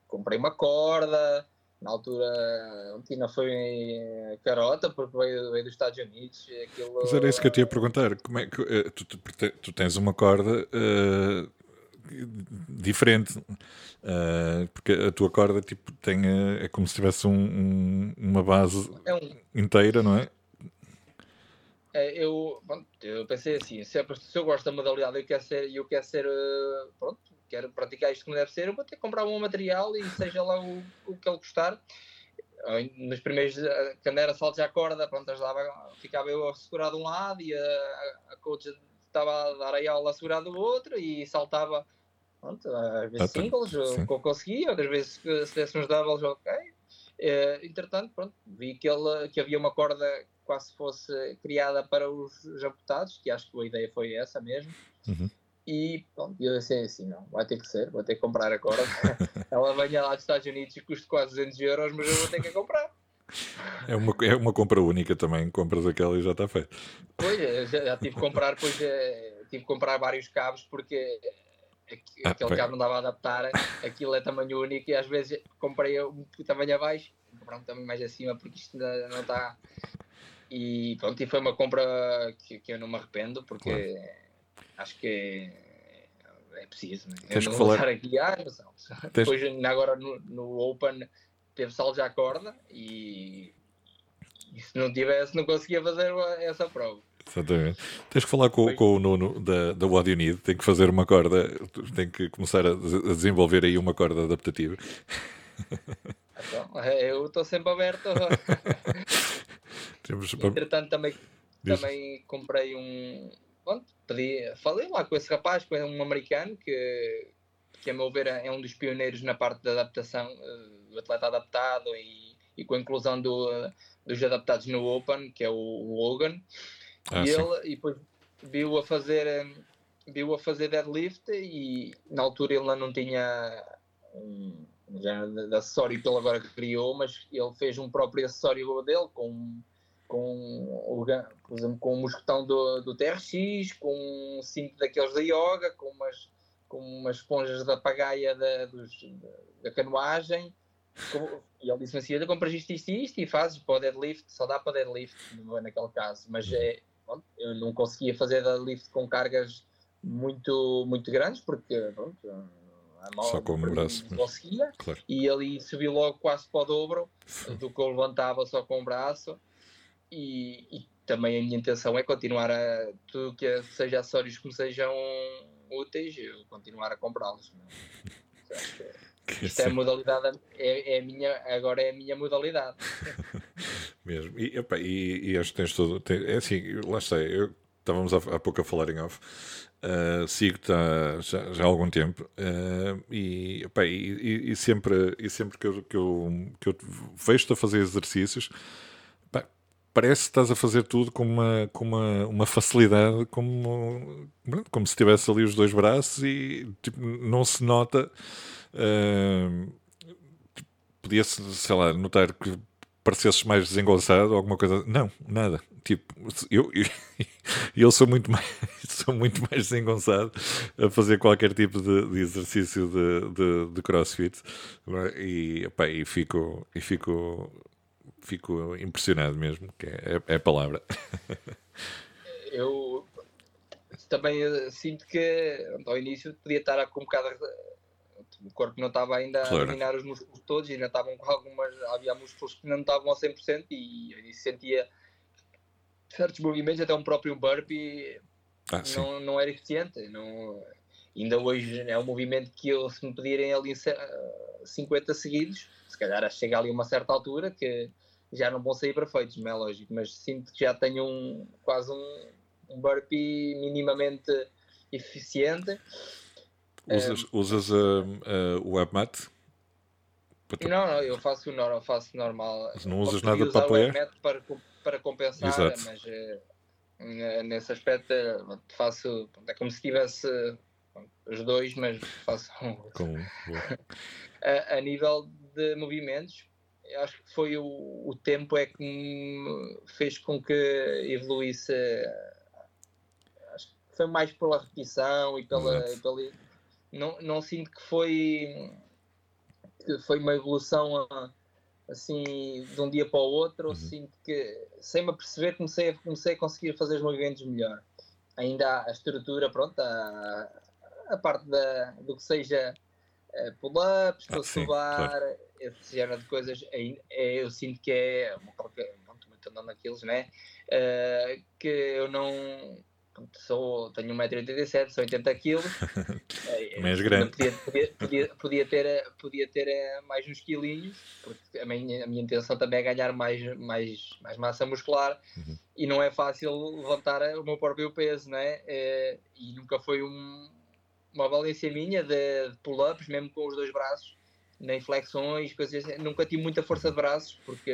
comprei uma corda, na altura a Tina foi carota porque veio, veio dos Estados Unidos. Aquilo, Mas era isso que eu te ia perguntar. Como é que, uh, tu, tu, tu, tens uma corda uh, diferente, uh, porque a tua corda tipo, tem, é como se tivesse um, um, uma base é um... inteira, não é? é eu, bom, eu pensei assim, se, é, se eu gosto da modalidade eu quero ser, eu quero ser pronto, quero praticar isto como deve ser, eu vou ter que comprar um material e seja lá o, o que ele custar. Nos primeiros, eh, quando era saltos à corda, pronto, ajudava, ficava eu a segurar de um lado e a, a coach estava a dar a aula a segurar do outro e saltava, pronto, às vezes ah, singles, o que eu conseguia, outras vezes se desse uns doubles, ok. Uh, entretanto, pronto, vi que, ele, que havia uma corda quase fosse criada para os amputados, que acho que a ideia foi essa mesmo. Uhum. E pronto, eu disse assim: não, vai ter que ser, vou ter que comprar a corda. Ela venha lá dos Estados Unidos e custa quase 200 euros, mas eu vou ter que comprar. É uma, é uma compra única também, compras aquela e já está feito. Pois, já, já tive que comprar, pois, é, tive que comprar vários cabos porque ah, aquele cabo não dava a adaptar, aquilo é tamanho único e às vezes comprei um tamanho abaixo, comprar um tamanho mais acima porque isto ainda não está. E pronto, e foi uma compra que, que eu não me arrependo porque claro. Acho que é, é preciso. Né? Tens eu não que falar... aqui, ah, Tens... Depois agora no, no Open teve salto à corda e, e se não tivesse não conseguia fazer essa prova. Exatamente. Tens que falar com, com o Nuno da, da What You Need, tem que fazer uma corda, tem que começar a, a desenvolver aí uma corda adaptativa. Então, eu estou sempre aberto. Temos... Entretanto, também, também comprei um. Pronto, pedi, falei lá com esse rapaz, com um americano que, que, a meu ver, é um dos pioneiros na parte da adaptação, eh, do atleta adaptado e, e com a inclusão do, dos adaptados no Open, que é o Logan. Ah, e ele e depois viu a fazer eh, viu a fazer deadlift e na altura ele não tinha um género de acessório que ele agora criou, mas ele fez um próprio acessório dele com com, por exemplo, com o mosquetão do, do TRX, com um cinto daqueles da yoga, com umas, com umas esponjas da pagaia da, dos, da canoagem. e ele disse-me assim: compras isto, isto e isto e fazes para o deadlift, só dá para deadlift, naquele caso. Mas é, pronto, eu não conseguia fazer deadlift com cargas muito, muito grandes, porque pronto, a mão só com o braço. conseguia. Claro. E ali subiu logo quase para o dobro do que eu levantava só com o braço. E, e, também a minha intenção é continuar a tudo que seja acessórios que me sejam úteis, eu continuar a comprá-los. Isto é a modalidade, é, é, a minha, agora é a minha modalidade. Mesmo. E, opa, e, e acho que tens todo. Tem, é assim, lá está, eu, estávamos há, há pouco a falar em off. Uh, sigo-te há, já, já, há algum tempo uh, e, opa, e, e, sempre, e sempre que eu, que eu, que eu vejo-te a fazer exercícios, parece que estás a fazer tudo com uma, com uma, uma facilidade, como, como se tivesse ali os dois braços e tipo, não se nota. Uh, Podia-se, sei lá, notar que parecesses mais desengonçado ou alguma coisa. Não, nada. Tipo, eu, eu, eu sou, muito mais, sou muito mais desengonçado a fazer qualquer tipo de, de exercício de, de, de, crossfit e, opa, e, fico, e fico, fico impressionado mesmo, que é, é a palavra. Eu também eh, sinto que ao início podia estar com um bocado o corpo não estava ainda claro. a eliminar os músculos todos, ainda estavam com algumas, havia músculos que não estavam a 100% e eu sentia certos movimentos, até um próprio burpee ah, não, não era eficiente. Não, ainda hoje é um movimento que eu, se me pedirem ali 50 seguidos, se calhar chega ali a uma certa altura que já não vão sair perfeitos, não é lógico, mas sinto que já tenho um, quase um, um burpee minimamente eficiente Usas, usas uh, o WebMat? Não, não, eu faço, eu faço normal. Mas não usas nada para apoiar? Para, para compensar, Exato. mas uh, nesse aspecto faço. É como se tivesse os dois, mas faço um. A, a nível de movimentos, acho que foi o, o tempo é que me fez com que evoluísse. Acho que foi mais pela repetição e pela, pela não, não sinto que foi que foi uma evolução assim de um dia para o outro. Uhum. Sinto que sem me perceber comecei a, comecei a conseguir fazer os movimentos melhor. Ainda há a estrutura, pronto, a, a parte da, do que seja eh, pull-ups, ah, subar, claro. esse género de coisas, é, eu sinto que é uma muito andando naqueles, né? Uh, que eu não sou, tenho 1,87m, sou 80kg. Mais grande. Podia, podia, podia, podia, ter, podia ter eh, mais uns quilinhos, porque a minha, a minha intenção também é ganhar mais, mais, mais massa muscular uhum. e não é fácil levantar o meu próprio peso, né? E nunca foi um, uma valência minha de, de pull-ups, mesmo com os dois braços, nem flexões, coisas assim. Nunca tive muita força de braços, porque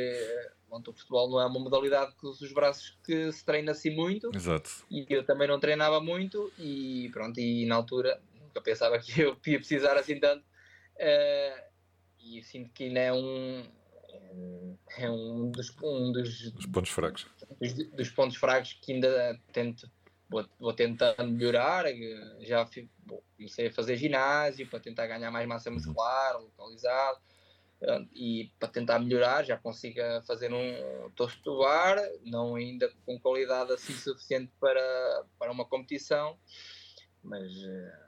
Bom, o futebol não é uma modalidade com os braços que se treina assim muito. Exato. E eu também não treinava muito e pronto, e na altura nunca pensava que eu ia precisar assim tanto. Uh, e sinto que ainda é um, é um dos, um dos, dos pontos fracos. Dos, dos, pontos fracos que ainda tento, vou, vou tentando melhorar. Já bom, comecei a fazer ginásio para tentar ganhar mais massa uhum. muscular, localizado e para tentar melhorar já consiga fazer um tosto bar, não ainda com qualidade assim suficiente para, para uma competição, mas, eh,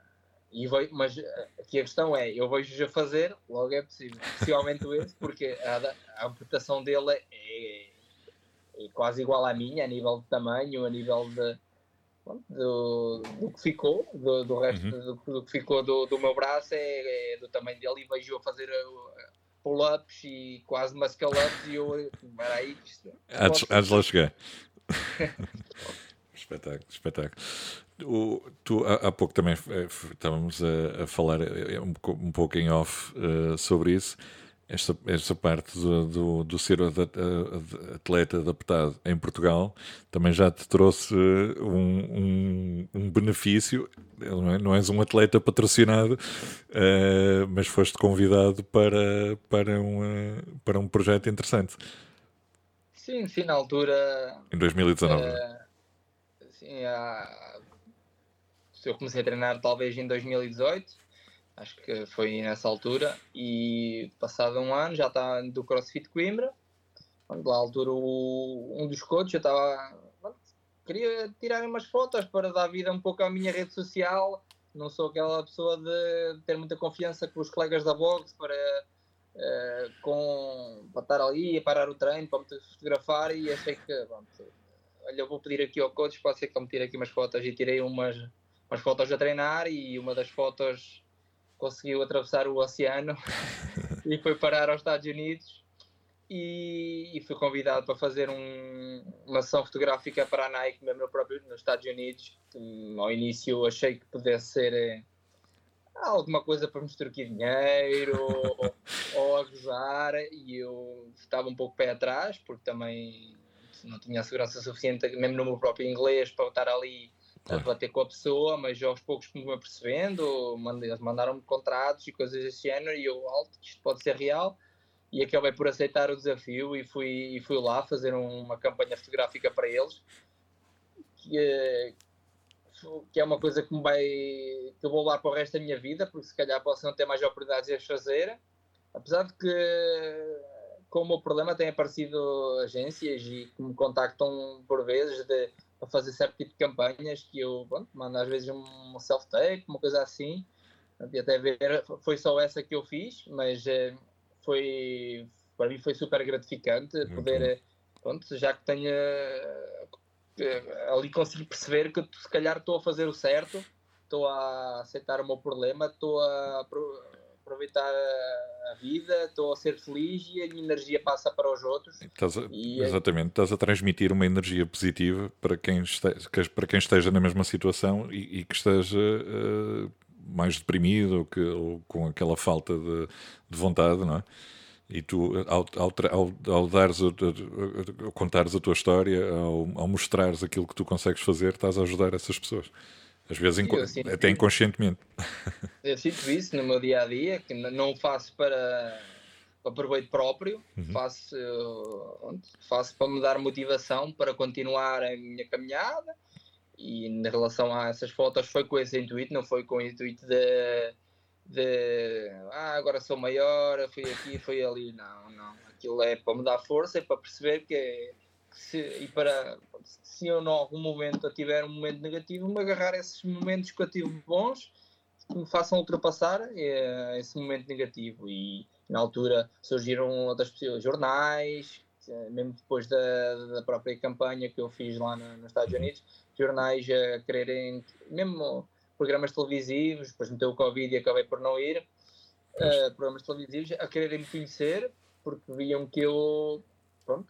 e vai, mas aqui a questão é, eu vejo-o a fazer, logo é possível, possivelmente esse, porque a, a amputação dele é, é, quase igual à minha, a nível de tamanho, a nível de, do, do que ficou, do, do resto uhum. do, do, que ficou do, do meu braço é, é do tamanho dele e vejo a fazer pull-ups e quase muscle-ups e eu, para aí, isto, antes, antes lá chegar. espetáculo, espetáculo. O, tu há, há, pouco também eh, estávamos a, a falar eh, um, um pouco em off uh, sobre isso esta, esta parte do, do, do, ser atleta adaptado em Portugal também já te trouxe um, um, um benefício. Não, é? não, és um atleta patrocinado, uh, mas foste convidado para, para, uma, para um projeto interessante. Sim, sim, na altura. Em 2019. Uh, sim, há... eu comecei a treinar talvez em 2018 acho que foi nessa altura, e passado um ano já estava do CrossFit Coimbra, quando lá altura o, um dos coaches eu estava queria tirar umas fotos para dar vida um pouco à minha rede social, não sou aquela pessoa de ter muita confiança com os colegas da box para, uh, com, para estar ali e parar o treino, para me fotografar. E achei que pronto, olha, eu vou pedir aqui ao coach, pode ser que eu me tire aqui umas fotos. E tirei umas, umas fotos a treinar. E uma das fotos conseguiu atravessar o oceano e foi parar aos Estados Unidos e, e fui convidado para fazer um, uma ação fotográfica para a Nike mesmo no próprio, nos Estados Unidos. Ao início achei que pudesse ser eh, alguma coisa para mostrar aqui dinheiro ou, ou a gozar e eu estava um pouco pé atrás porque também não tinha a segurança suficiente mesmo no meu próprio inglês para estar ali claro. a bater com a pessoa, mas aos poucos como me apercebendo, eles mandaram-me contratos e coisas desse género e eu, alto, isto pode ser real. E acabei por aceitar o desafio e fui, e fui lá fazer uma campanha fotográfica para eles, que, é, que é uma coisa que, me vai, que eu vou lá para o resto da minha vida, porque se calhar posso não ter mais oportunidades de as fazer. Apesar de que, com o meu problema, têm aparecido agências e que me contactam por vezes de para fazer certo tipo de campanhas que eu pronto, mando às vezes um self-tape, uma coisa assim. E até ver, foi só essa que eu fiz, mas eh, foi para mim foi super gratificante Muito poder, eh, pronto, já que tenho eh, ali consigo perceber que se calhar estou a fazer o certo, estou a aceitar o meu problema, estou a aproveitar a vida, estou a ser feliz e a minha energia passa para os outros. Estás a, e, é exatamente, estás a transmitir uma energia positiva para quem, esteja, para quem esteja na mesma situação e, e que esteja uh, mais deprimido ou, que, ou, com aquela falta de, de vontade, não é? E tu, ao, ao, ao, ao dares, ao, ao contares a tua história, ao, ao mostrares aquilo que tu consegues fazer, estás a ajudar essas pessoas. Às vezes, Sim, até inconscientemente. Eu sinto isso no meu dia a dia, que não faço para, para proveito próprio, uhum. faço, faço para me dar motivação para continuar a minha caminhada. E em relação a essas fotos, foi com esse intuito, não foi com o intuito de, de ah, agora sou maior, fui aqui, fui ali. Não, não. Aquilo é para me dar força e para perceber que se, e para se eu em algum momento eu tiver um momento negativo, me agarrar esses momentos que eu tive bons que me façam ultrapassar é, esse momento negativo. E na altura surgiram outras pessoas, jornais, mesmo depois da, da própria campanha que eu fiz lá no, nos Estados Unidos, jornais a quererem, mesmo programas televisivos, depois meteu o Covid e acabei por não ir, uh, programas televisivos a quererem me conhecer porque viam que eu, pronto,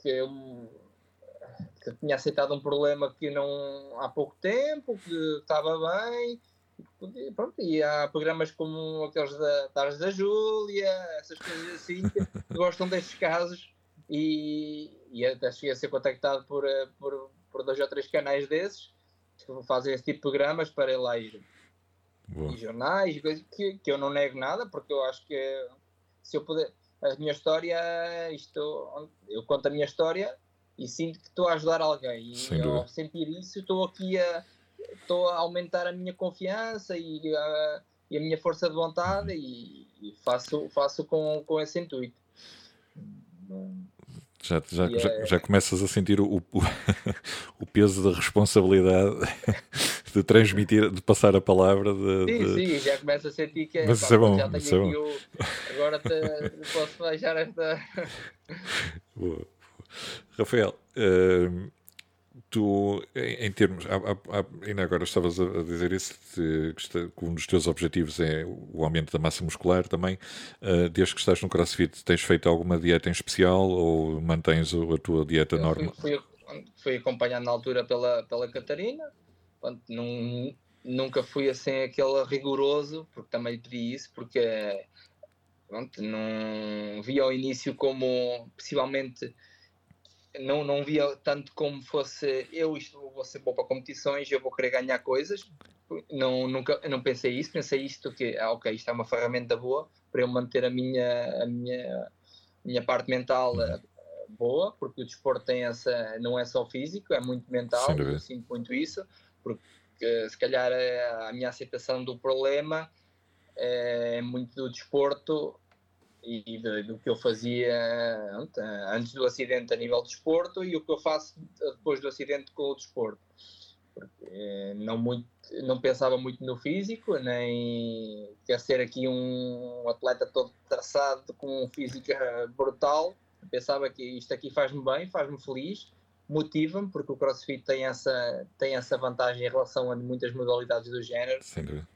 que eu, que tinha aceitado um problema que não há pouco tempo, que estava bem, e, pronto, e há programas como aqueles da Tardes da Júlia, essas coisas assim, que gostam destes casos e, e até cheguei a ser contactado por, eh, por, por dois ou três canais desses que fazem esse tipo de programas para ir lá ir. Boa. E jornais, que, que eu não nego nada, porque eu acho que se eu puder. A minha história, isto, eu conto a minha história e sinto que estou a ajudar alguém. E ao sentir isso, estou aqui a, estou a aumentar a minha confiança e a, e a minha força de vontade e, e, faço, faço com, com esse intuito. Já, já, já, é já, começas a sentir o, o, o, peso da responsabilidade de transmitir, de passar a palavra. De, sim, de... sim, já começo a sentir que é, Mas isso é bom, já isso é bom. O, agora te, posso deixar esta. Boa. Rafael, uh, tu, em, termos, há, há, ainda agora estavas a, dizer isso, que, que, um dos teus objetivos é o aumento da massa muscular também. Uh, desde que estás no CrossFit, tens feito alguma dieta em especial ou mantens a tua dieta normal? Fui, fui, fui, acompanhado na altura pela, pela Catarina, num, nunca fui assim aquele rigoroso, porque também pedi isso, porque pronto, não vi ao início como possivelmente não, não via tanto como fosse eu isto vou ser bom para competições, eu vou querer ganhar coisas. Não, nunca, não pensei isso, pensei isto que, ah, ok, isto é uma ferramenta boa para eu manter a minha, a minha, minha parte mental eh, boa, porque o desporto tem essa, não é só físico, é muito mental, eu sinto muito isso, porque se calhar eh, a minha aceitação do problema eh, é muito do desporto e do, do, que eu fazia antes do acidente a nível de desporto e o que eu faço depois do acidente com o desporto. Porque eh, não, muito, não pensava muito no físico, nem quer ser aqui um atleta todo traçado com físico brutal. Pensava que isto aqui faz-me bem, faz-me feliz, motiva-me, porque o CrossFit tem essa, tem essa vantagem em relação a muitas modalidades do género. Sem dúvida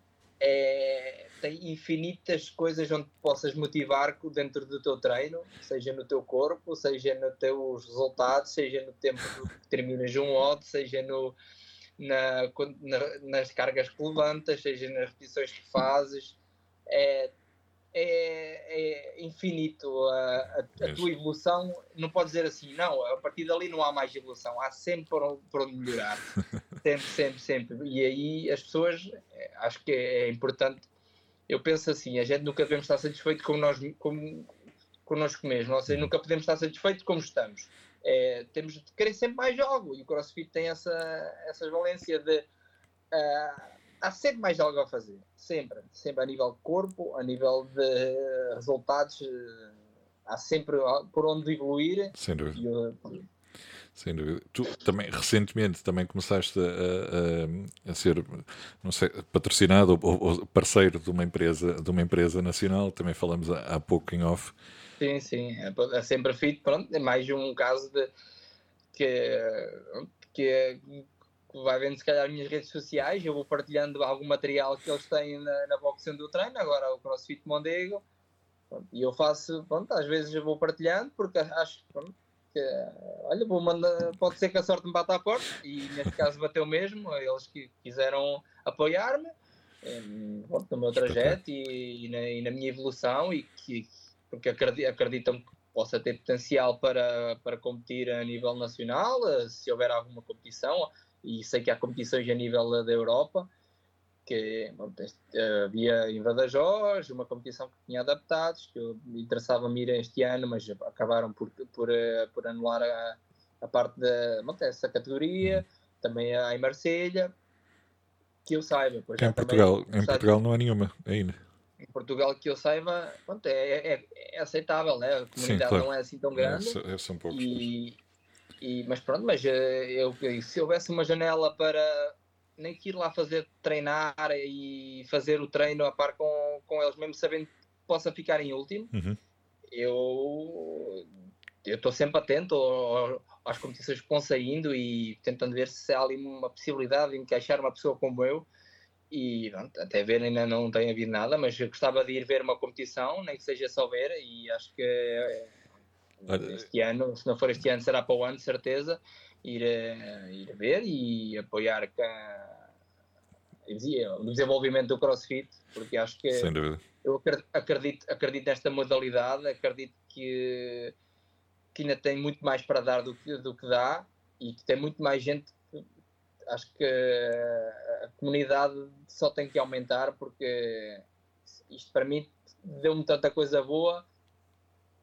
é, tem infinitas coisas onde possas motivar dentro do teu treino, seja no teu corpo, seja nos teus resultados, seja no tempo que terminas um odd, seja no, na, na, nas cargas que levantas, seja nas repetições que fazes. É, é, é infinito a, a, a, tua evolução. Não podes dizer assim, não, a partir dali não há mais evolução, há sempre por, por onde melhorar. sempre, sempre, sempre. E aí as pessoas, é, acho que é, é, importante. Eu penso assim, a gente nunca devemos estar satisfeito com nós, com, connosco mesmo, ou seja, nunca podemos estar satisfeitos como estamos. É, temos de querer sempre mais jogo e o CrossFit tem essa, essa valência de. Uh, há sempre mais algo a fazer, sempre, sempre a nível de corpo, a nível de resultados, eh, há sempre por onde evoluir. Sem dúvida. Eu, sem dúvida. Tu também, recentemente, também começaste a, a, a ser, não sei, patrocinado ou, ou, parceiro de uma empresa, de uma empresa nacional, também falamos há, há pouco em off. Sim, sim, é, é sempre fit, pronto, é mais um caso de que, que vai vendo se calhar as minhas redes sociais, eu vou partilhando algum material que eles têm na, na boxing do treino, agora o CrossFit Mondego, e eu faço, pronto, às vezes eu vou partilhando, porque acho pronto, que, olha, vou mandar, pode ser que a sorte me bata à porta, e neste caso bateu mesmo, eles que quiseram apoiar-me no meu trajeto e, e, na, e, na, minha evolução, e que, porque acreditam que possa ter potencial para, para competir a nível nacional, se houver alguma competição, e sei que há competições a nível da Europa, que havia em Badajoz, uma competição que tinha adaptados, que eu interessava-me ir este ano, mas acabaram por, por, eh, por anular a, a parte da essa categoria, também há em Marselha, que eu saiba. em Portugal, em Portugal não há nenhuma ainda. Em Portugal que eu saiba, pronto, é, é, é aceitável, né? a comunidade Sim, claro. não é assim tão grande. É, são poucos. E, e, mas pronto, mas eh, eu, se houvesse uma janela para nem que ir lá fazer treinar e fazer o treino a par com, com eles, mesmo sabendo que possa ficar em último, uhum. eu eu estou sempre atento às competições que vão saindo e tentando ver se há ali uma possibilidade de encaixar uma pessoa como eu. E até ver ainda não tem havido nada, mas eu gostava de ir ver uma competição, nem que seja só ver, e acho que eh, este ano, se não for este ano, será para o ano, de certeza, ir, a, ir a ver e apoiar o desenvolvimento do CrossFit, porque acho que eu acredito, acredito nesta modalidade, acredito que que ainda tem muito mais para dar do que, do que dá e que tem muito mais gente. Acho que a comunidade só tem que aumentar porque isto para mim deu-me tanta coisa boa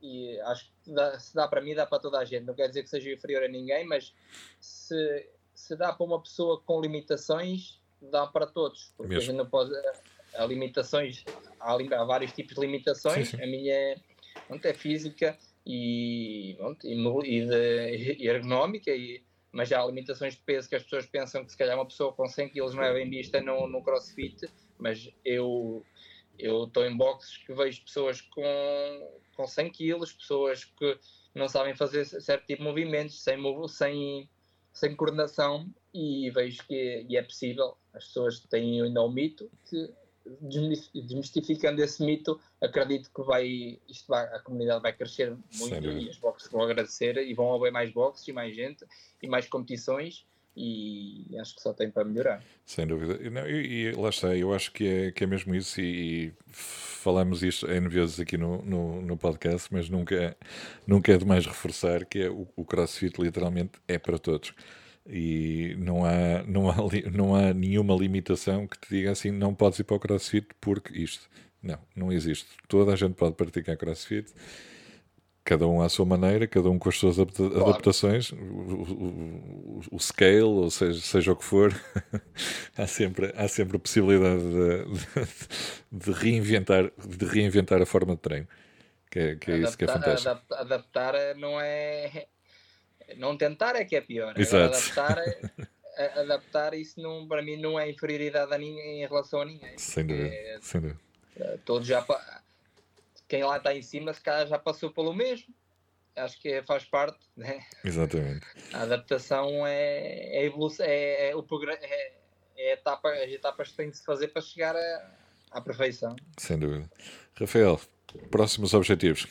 e acho que dá, se dá para mim, dá para toda a gente. Não quer dizer que seja inferior a ninguém, mas se, se dá para uma pessoa com limitações, dá para todos. Porque Mesmo. a gente não pode. Há limitações, há, há vários tipos de limitações. Sim, sim. A minha é, é física e, e, de, e ergonómica, e, mas já há limitações de peso que as pessoas pensam que se calhar uma pessoa com 100 kg não é bem vista no, no crossfit, mas eu eu estou em boxes que vejo pessoas com, com 100 kg, pessoas que não sabem fazer certo tipo de movimentos, sem, sem, sem coordenação, e vejo que e é possível. As pessoas têm ainda o mito que desmistificando esse mito, acredito que vai, isto vai, a comunidade vai crescer muito e as boxes vão agradecer e vão haver mais boxes e mais gente e mais competições e acho que só tem para melhorar. Sem dúvida. Não, e, e, lá está, eu acho que é, que é mesmo isso e, e falamos isto N vezes aqui no, no, no, podcast, mas nunca, nunca é demais reforçar que é, o, o CrossFit literalmente é para todos e não há, não, há, não há nenhuma limitação que te diga assim, não podes ir para o crossfit porque isto. Não, não existe. Toda a gente pode praticar crossfit, cada um à sua maneira, cada um com as suas adaptações, o, o, o, scale, ou seja, seja o que for, há, sempre, há sempre a possibilidade de, de, de, reinventar, de reinventar a forma de treino. Que é, que é adaptar, isso que é fantástico. Adaptar, adaptar não é não tentar é que é pior. Exato. Adaptar, é, adaptar isso não, para mim não é inferioridade a ninguém em relação a ninguém. Sem dúvida. É, sem dúvida. É, todos já quem lá está em cima se calhar já passou pelo mesmo. Acho que faz parte, né? Exatamente. A adaptação é, é, evolução, é, é o programa, é, é etapa, as etapas que tem de se fazer para chegar a, à perfeição. Sem dúvida. Rafael, próximos objetivos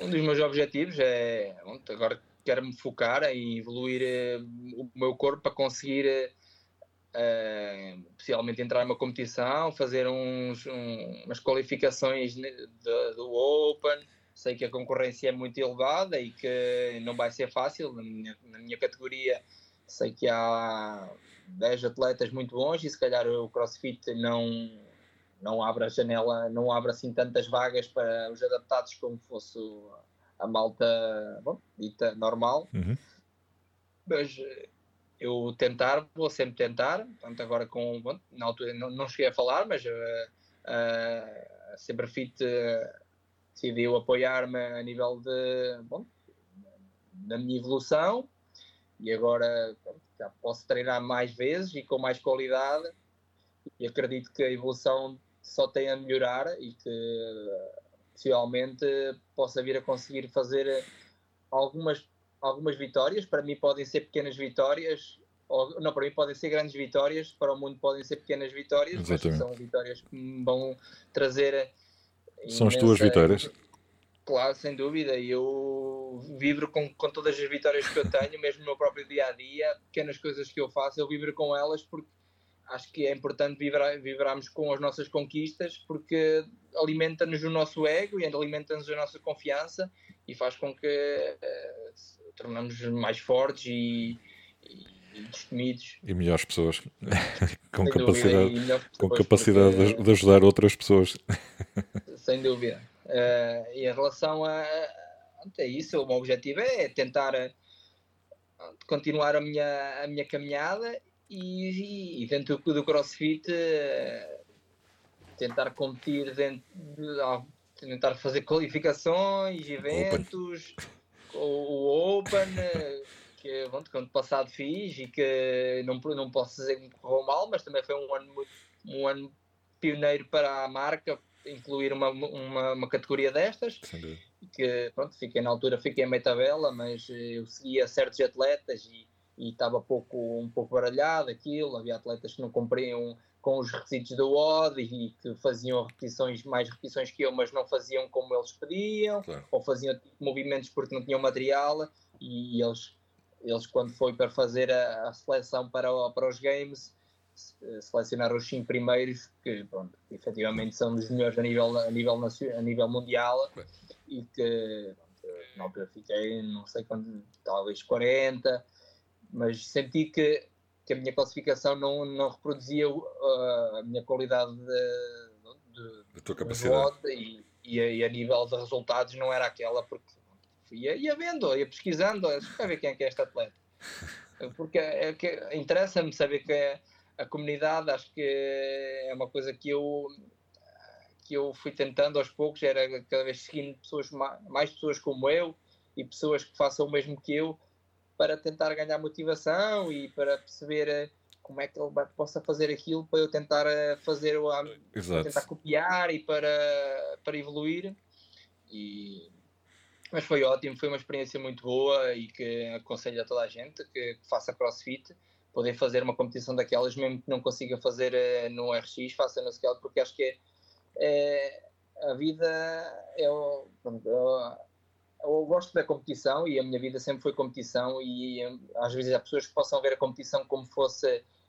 um dos meus objetivos é agora quero me focar em evoluir uh, o meu corpo para conseguir uh, possivelmente entrar numa competição, fazer uns, um, umas qualificações de, do Open. Sei que a concorrência é muito elevada e que não vai ser fácil. Na minha, na minha categoria, sei que há 10 atletas muito bons e se calhar o CrossFit não não abre a janela, não abre assim tantas vagas para os adaptados como fosse a malta bom, dita normal. Uhum. Mas eh, eu tentar, vou sempre tentar, portanto agora com, bom, na altura não, não cheguei a falar, mas uh, uh, sempre fit uh, decidiu apoiar-me a nível de, bom, da minha evolução. E agora já posso treinar mais vezes e com mais qualidade. E acredito que a evolução só tem a melhorar e que possivelmente possa vir a conseguir fazer algumas, algumas vitórias. Para mim podem ser pequenas vitórias, ou, não, para mim podem ser grandes vitórias, para o mundo podem ser pequenas vitórias, mas são vitórias que me vão trazer. São as tuas vitórias? Claro, sem dúvida. E eu vibro com, com todas as vitórias que eu tenho, mesmo no meu próprio dia a dia, pequenas coisas que eu faço, eu vibro com elas porque acho que é importante vibrar, vibrarmos com as nossas conquistas porque alimenta-nos o nosso ego e alimenta-nos a nossa confiança e faz com que uh, tornamos mais fortes e, e, e destemidos. E melhores pessoas, com capacidade, pessoas, com capacidade porque, de ajudar outras pessoas. Sem dúvida. Uh, e em relação a, a isso, o meu objetivo é tentar uh, continuar a minha, a minha caminhada e, e dentro do, do CrossFit uh, tentar competir dentro de, tentar fazer qualificações, eventos, Open. O, o, Open, eh, que bom, que ano passado fiz e que não, não posso dizer que me correu mal, mas também foi um ano, muito, um ano pioneiro para a marca, incluir uma, uma, uma categoria destas. Que, pronto, fiquei na altura, fiquei em meia tabela, mas eu seguia certos atletas e, e estava pouco, um pouco baralhado aquilo. Havia atletas que não cumpriam com os requisitos do OD e que faziam repetições, mais repetições que eu, mas não faziam como eles pediam, claro. ou faziam movimentos porque não tinham material e eles, eles quando foi para fazer a, a seleção para, para os games, selecionaram os cinco primeiros, que pronto, efetivamente são os melhores a nível, a nível, a nível mundial e que pronto, na altura fiquei, não sei quando, talvez 40, mas senti que que a minha classificação não, não reproduzia a minha qualidade de, de, a tua capacidade e, e, a, e, a, nível de resultados não era aquela porque ia, ia vendo, ia pesquisando, para ver quem é que é este atleta. Porque é, que interessa-me saber que é a comunidade, acho que é uma coisa que eu que eu fui tentando aos poucos, era cada vez seguindo pessoas, mais pessoas como eu e pessoas que façam o mesmo que eu, para tentar ganhar motivação e para perceber eh, como é que ele possa fazer aquilo para eu tentar eh, fazer o tentar copiar e para, para evoluir. E mas foi ótimo, foi uma experiência muito boa e que aconselho a toda a gente que, que faça crossfit, poder fazer uma competição daquelas, mesmo que não consiga fazer eh, no RX, faça no scale, porque acho que é, é a vida é, o, eu gosto da competição e a minha vida sempre foi competição e às vezes há pessoas que possam ver a competição como fosse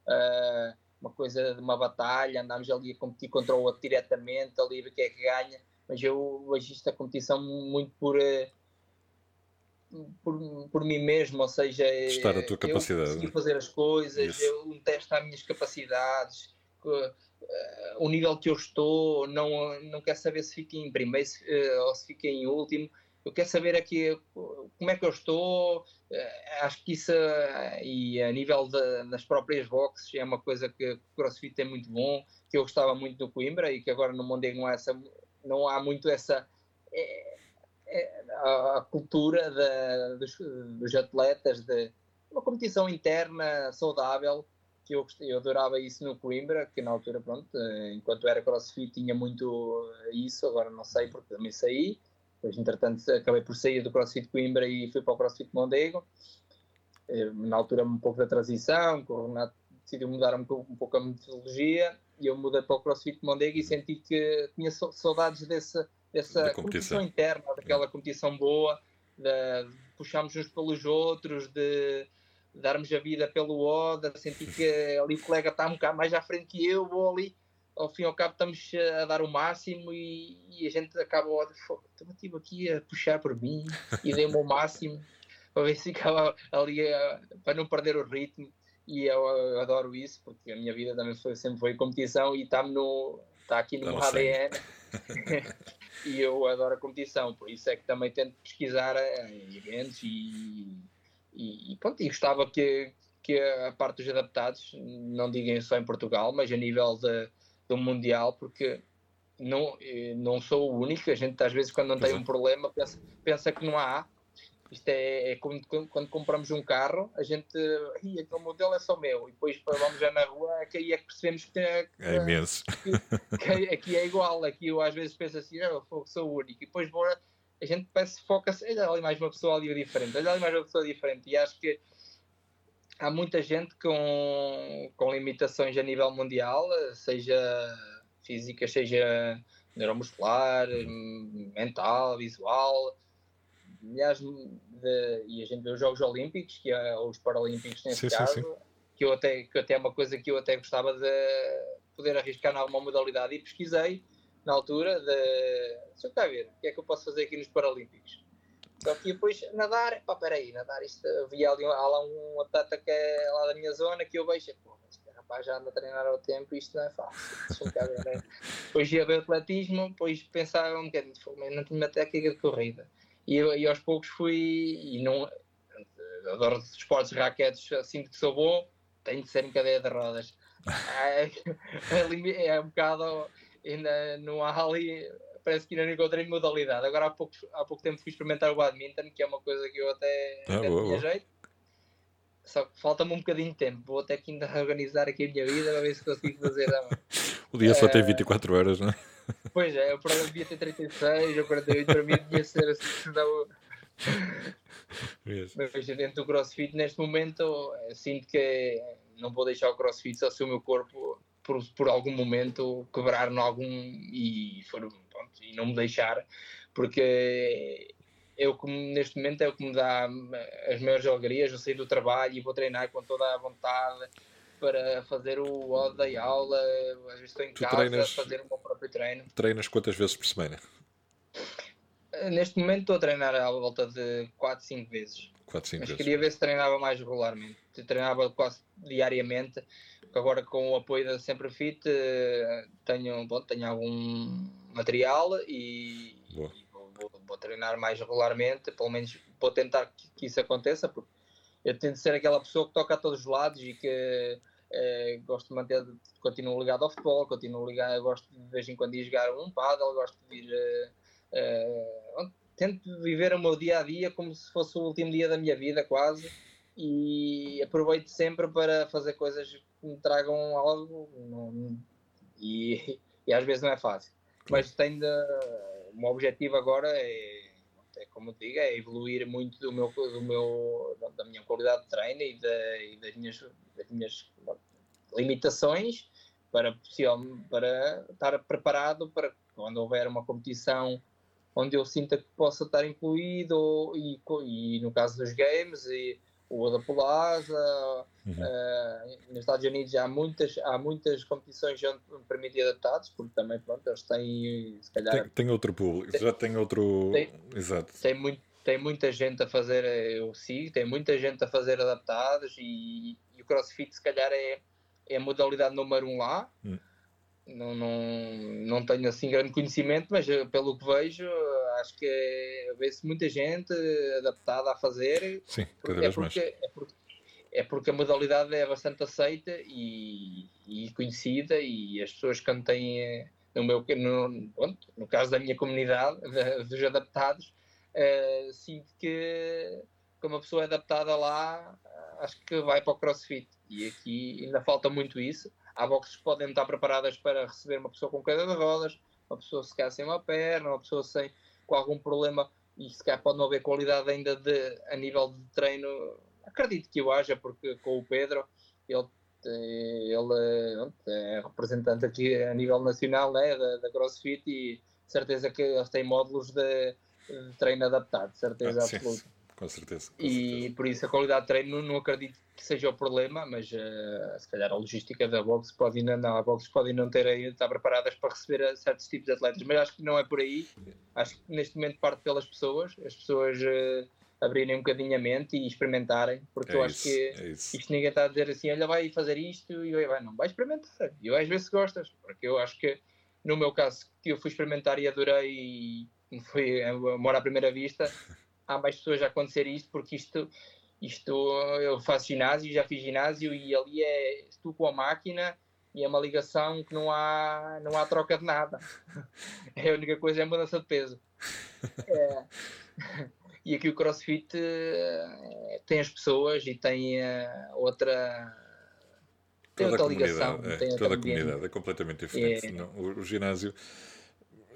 uh, uma coisa de uma batalha, andamos ali a competir contra o outro diretamente, ali a ver quem é que ganha, mas eu vejo isto a competição muito por, uh, por, por mim mesmo, ou seja, testar a tua capacidade, eu fazer as coisas, Isso. eu testo as minhas capacidades, uh, o nível que eu estou, não, não quero saber se fiquei em primeiro ou se fiquei em último, eu quero saber aqui como é que eu estou. Eh, acho que isso, eh, e a nível de, das próprias boxes, é uma coisa que o CrossFit é muito bom, que eu gostava muito do Coimbra e que agora no Mondego não há, essa, não há muito essa. É, é, a, cultura de, dos, dos, atletas, de uma competição interna saudável, que eu, eu adorava isso no Coimbra, que na altura, pronto, enquanto era CrossFit tinha muito isso, agora não sei porque também saí depois, entretanto, acabei por sair do CrossFit Coimbra e fui para o CrossFit Mondego. Eh, na altura, um pouco da transição, o Renato decidiu mudar um pouco, um pouco a metodologia e eu mudei para o CrossFit Mondego e senti que tinha saudades dessa, dessa competição. competição. interna, daquela competição boa, de puxarmos uns pelos outros, de darmos a vida pelo ODA, senti que ali o colega está um bocado mais à frente que eu, vou ali ao fim e ao cabo estamos a dar o máximo e, e a gente acaba estive aqui a puxar por mim e dei-me o máximo para ver se ficava ali a, para não perder o ritmo. E eu, eu, adoro isso porque a minha vida também foi, sempre foi competição e está no está aqui no meu ADN e eu adoro a competição por isso é que também tento pesquisar eh, em eventos e, e, e, pronto, e gostava que, que a parte dos adaptados não digam só em Portugal mas a nível de do Mundial, porque não, eh, não sou o único. A gente, às vezes, quando não tem um problema, pensa, pensa que não há. Isto é, é como quando, quando, compramos um carro, a gente, aquele modelo é só meu, e depois vamos já na rua, é que aí é que percebemos que, é, é imenso. Que, que, aqui é igual. Aqui eu às vezes penso assim, eu sou o único, e depois vou, a gente parece foca-se, olha ali mais uma pessoa ali diferente, olha ali mais uma pessoa diferente, e acho que há muita gente com, com limitações a nível mundial, seja física, seja neuromuscular, mental, visual. Aliás, de, e a gente vê os Jogos Olímpicos, que é, ou os Paralímpicos nesse sim, caso, sim, sim. Que, eu até, que até é uma coisa que eu até gostava de poder arriscar em alguma modalidade e pesquisei na altura de deixa eu cá ver, o que é que eu posso fazer aqui nos Paralímpicos só que depois nadar, pá, peraí, nadar isto, havia ali, há lá um atleta que é lá da minha zona que eu vejo, pô, este rapaz já anda a treinar ao tempo, isto não é fácil. Né? depois ia ver atletismo, depois pensava um bocadinho, não tinha uma técnica de corrida. E, e aos poucos fui, e não, adoro esportes raquetes, sinto que sou bom, tenho de ser em cadeia de rodas. É, é, é um bocado, ainda não há ali parece que ainda não encontrei modalidade. Agora há pouco, há pouco tempo fui experimentar o badminton, que é uma coisa que eu até, ah, até boa, tinha boa. jeito. Só que falta-me um bocadinho de tempo. Vou até que ainda organizar aqui a minha vida para ver se consigo fazer. o dia só tem 24 eh, horas, não é? pois é, o programa devia ter 36 ou 48, para mim devia ser assim, senão... Mas dentro do CrossFit, neste momento, sinto que não vou deixar o CrossFit só se o meu corpo, por, por algum momento, quebrar em algum e, for, pronto, e não me deixar, porque eu como neste momento é o que me dá as maiores alegrias, eu sair do trabalho e vou treinar com toda a vontade para fazer o odd da aula, às vezes estou em tu casa treinas, fazer o meu próprio treino. Treinas quantas vezes por semana? Neste momento estou a treinar à volta de 4, 5 vezes. 4, 5 Mas vezes. queria ver se treinava mais regularmente. Treinava quase diariamente. Agora com o apoio da Sempre Fit eh, tenho, bom, tenho algum material e, e vou, vou, vou, treinar mais regularmente. Pelo menos vou tentar que, que, isso aconteça, porque eu tento ser aquela pessoa que toca a todos os lados e que eh, gosto de manter, continuo ligado ao futebol, continuo ligado, gosto de, de vez em quando ir jogar um paddle, gosto de ir. Eh, Uh, tento viver o meu dia a dia como se fosse o último dia da minha vida, quase, e aproveito sempre para fazer coisas que me tragam algo. Não, e, e, às vezes não é fácil. Mas tenho de, o meu objetivo agora é, é como eu digo, é evoluir muito do meu, do meu, da minha qualidade de treino e, de, e das, minhas, das minhas limitações para, para estar preparado para quando houver uma competição onde eu sinta que possa estar incluído e, e no caso dos games e o da Polaza, uhum. uh, nos Estados Unidos há muitas, há muitas competições onde permitem adaptados, porque também pronto, eles têm se calhar. Tem, tem outro público, tem, já tem outro. Tem, Exato. Tem, muito, tem muita gente a fazer, eu sigo, tem muita gente a fazer adaptados e, e o CrossFit se calhar é, é a modalidade número um lá. Uhum não, não, não tenho assim grande conhecimento, mas eh, pelo que vejo, acho que é, vê-se muita gente adaptada a fazer. Sim, cada vez é porque, mais. É porque, é porque a modalidade é bastante aceita e, e conhecida, e as pessoas que têm, no, meu, no, no caso da minha comunidade, dos adaptados, uh, sinto que como a pessoa é adaptada lá, acho que vai para o crossfit. E aqui ainda falta muito isso Há boxes que podem estar preparadas para receber uma pessoa com queda de rodas, uma pessoa se calhar sem uma perna, uma pessoa sem, com algum problema e se calhar pode não haver qualidade ainda de, a nível de treino. Acredito que o haja, porque com o Pedro, ele, ele é representante aqui a nível nacional né, da, da CrossFit e certeza que eles têm módulos de, de treino adaptado, certeza ah, absoluta. Sim com certeza. Com e certeza. por isso a qualidade de treino não, acredito que seja o problema, mas uh, se calhar a logística da box pode não, não, a box pode não ter ainda estar preparadas para receber certos tipos de atletas, mas acho que não é por aí. Acho que neste momento parte pelas pessoas, as pessoas uh, abrirem um bocadinho a mente e experimentarem, porque é eu acho que é isto ninguém está a dizer assim, olha, vai fazer isto e eu, vai, não, vai experimentar. E eu às vezes gostas, porque eu acho que no meu caso que eu fui experimentar e adorei e foi amor à primeira vista há mais pessoas a acontecer isto, porque isto, isto eu faço ginásio, já fiz ginásio e ali é estou com a máquina e é uma ligação que não há, não há troca de nada. É a única coisa é a mudança de peso. É. E aqui o CrossFit eh, tem as pessoas e tem uh, outra. Tem toda outra ligação. É, tem toda a comunidade é completamente diferente. É. Não, o, o ginásio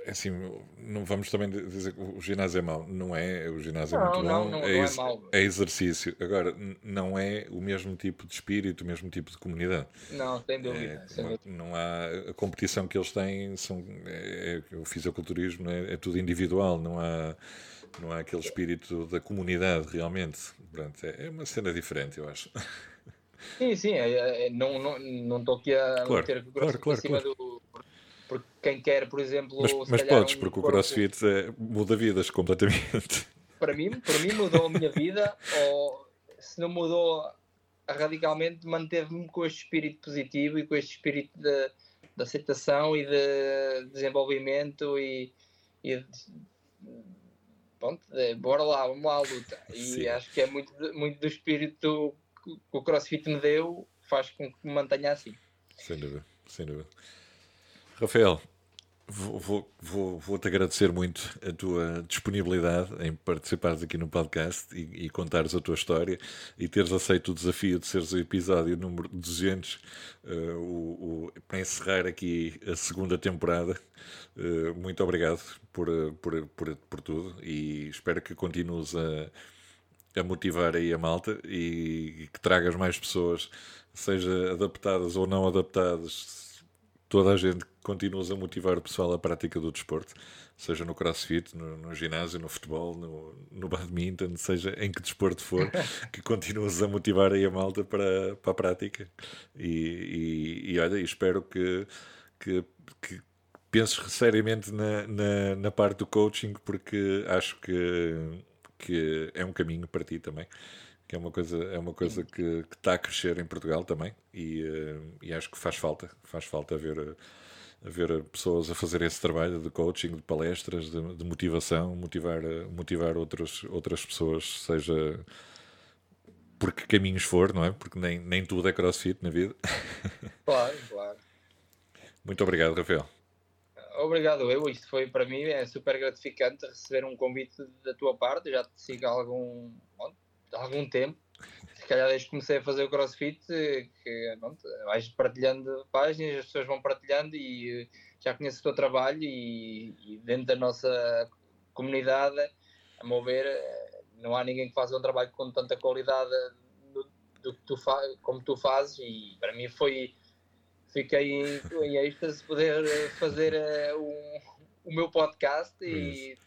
assim, não vamos também dizer que o ginásio é mau. Não é, o ginásio não, é muito não, bom. Não, é, é, é, exercício. Agora, não é o mesmo tipo de espírito, o mesmo tipo de comunidade. Não, sem dúvida. É, não, não, há a competição que eles têm, são, é, é o fisiculturismo é, é, tudo individual, não há, não há aquele espírito da comunidade realmente. Pronto, é, uma cena diferente, eu acho. Sim, sim, não estou não, não aqui a claro, meter claro, claro, claro. do porque quem quer, por exemplo. Mas, mas podes, um porque corpo, o crossfit é, muda vidas completamente. Para mim, para mim mudou a minha vida, ou se não mudou radicalmente, manteve-me com este espírito positivo e com este espírito de, de aceitação e de desenvolvimento e, e de, pronto, de, bora lá, vamos lá à luta. E Sim. acho que é muito, muito do espírito que o CrossFit me deu, faz com que me mantenha assim. Sem dúvida, sem dúvida. Rafael, Vou-te vou, vou, agradecer muito a tua disponibilidade em participares aqui no podcast e, e, contares a tua história e teres aceito o desafio de seres o episódio número 200 uh, eh, o, o, para encerrar aqui a segunda temporada. Uh, muito obrigado por, por, por, por, tudo e espero que continues a, a motivar aí a malta e que tragas mais pessoas, seja adaptadas ou não adaptadas, toda a gente continuas a motivar o pessoal à prática do desporto, seja no crossfit, no, no ginásio, no futebol, no, no, badminton, seja em que desporto for, que continuas a motivar aí a malta para, para a prática. E, e, e olha, espero que, que, que penses seriamente na, na, na, parte do coaching, porque acho que, que é um caminho para ti também que é uma coisa, é uma coisa que, que está a crescer em Portugal também e, uh, e acho que faz falta, faz falta ver, ver pessoas a fazer esse trabalho de coaching, de palestras, de, de motivação, motivar, motivar outras, outras pessoas, seja por que caminhos for, não é? Porque nem, nem tudo é crossfit na vida. Claro, claro. Muito obrigado, Rafael. Obrigado, eu. Isto foi para mim é super gratificante receber um convite da tua parte. Já te sigo há algum, há algum tempo. Se calhar desde que comecei a fazer o crossfit, que pronto, vais partilhando páginas, as pessoas vão partilhando e já conheço o teu trabalho e, e dentro da nossa comunidade, a meu ver, não há ninguém que faça um trabalho com tanta qualidade do, do que tu como tu fazes e para mim foi fiquei em, em êxtase poder fazer uh, um, o meu podcast e,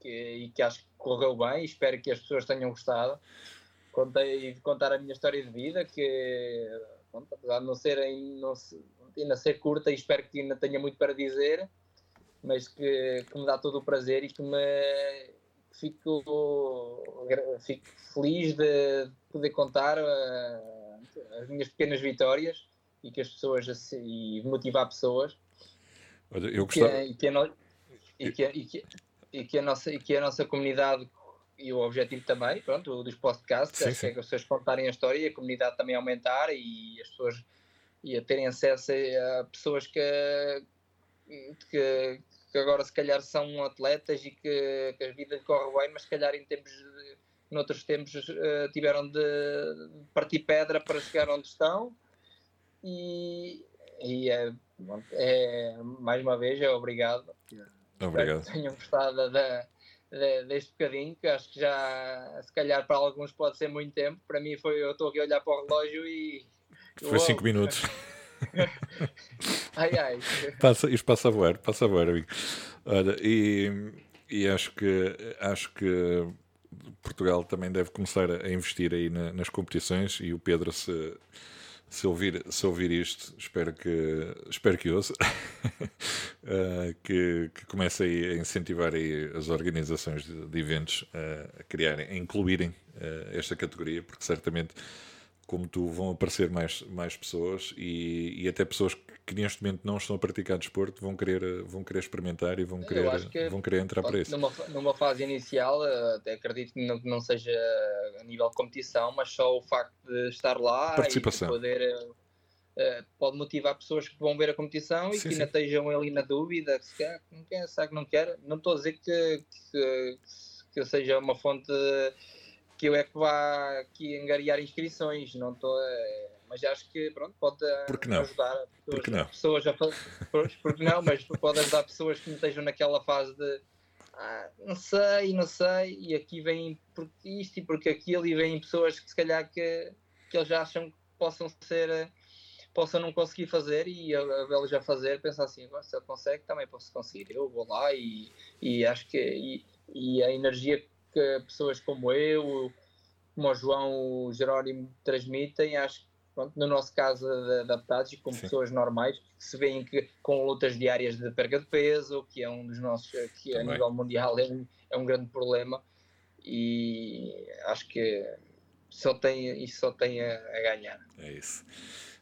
que, e que acho que correu bem, espero que as pessoas tenham gostado. Contei de contar a minha história de vida, que pronto, apesar de não ser, não, ainda ser curta, e espero que ainda tenha muito para dizer, mas que, que me dá todo o prazer e que me fico, fico feliz de poder contar uh, as minhas pequenas vitórias e que as pessoas e motivar pessoas. Olha, eu gostava... e que, e que, e que, e que a nossa, e que a nossa comunidade e o objetivo também, pronto, dos podcasts, sim, sim. é que as pessoas contarem a história e a comunidade também aumentar e as pessoas e a terem acesso a pessoas que, que, que agora se calhar são atletas e que, que a vida corre bem, mas se calhar em tempos de, noutros tempos uh, tiveram de partir pedra para chegar onde estão. E, e é, é mais uma vez é obrigado Obrigado. Que tenham gostado da, da, deste bocadinho, que acho que já, se calhar para alguns pode ser muito tempo. Para mim foi, eu estou aqui a olhar para o relógio e... Foi 5 minutos. ai, ai. Passa, isto passa a voar, passa a voar, amigo. E, e acho que acho que Portugal também deve começar a investir aí na, nas competições e o Pedro se se ouvir, se ouvir isto, espero que, espero que ouça, uh, que, que comece a incentivar as organizações de, de eventos uh, a criarem, a incluírem uh, esta categoria, porque certamente, como tu, vão aparecer mais, mais pessoas e, e até pessoas que neste momento não estão a praticar desporto vão querer, vão querer experimentar e vão querer, que, vão querer entrar para isso. Numa, numa fase inicial, eh, até acredito que não, não seja a nível de competição, mas só o facto de estar lá Participação. e poder. Uh, pode motivar pessoas que vão ver a competição sim, e que ainda estejam ali na dúvida, se quer, não quer, sabe que não quer. Não estou a dizer que, que, que seja uma fonte que eu é que vá aqui angariar inscrições, não estou. Uh, mas acho que pronto, pode ajudar pessoas, porque não? pessoas a porque não, mas pode ajudar pessoas que não estejam naquela fase de ah, não sei, não sei, e aqui vem porque isto e porque aquilo, e vêm pessoas que se calhar que, que eles acham que possam ser possam não conseguir fazer e a já fazer, pensar assim, se ele consegue, também posso conseguir. Eu vou lá e, e acho que e, e a energia que pessoas como eu, como o João o Jerónimo transmitem, acho que pronto, no nosso caso adaptados e com Sim. pessoas normais que se veem que com lutas diárias de perda de peso, que é um dos nossos, que Também. a nível mundial é um, é um grande problema e acho que só tem, isso só tem a, a ganhar. É isso.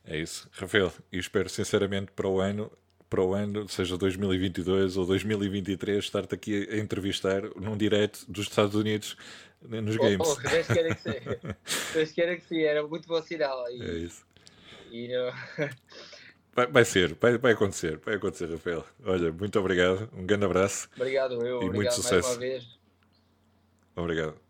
É isso. Rafael, e espero sinceramente para o ano para o ano, seja 2022 ou 2023, estar-te aqui a entrevistar num direto dos Estados Unidos nos oh, games. Oh, Deus queira que sim. Deus queira que sim, era muito bom sinal. E, é isso. E, no... Vai, vai ser, vai, vai acontecer, vai acontecer, Rafael. Olha, muito obrigado, um grande abraço. Obrigado, eu. E obrigado muito mais sucesso. uma vez. Obrigado.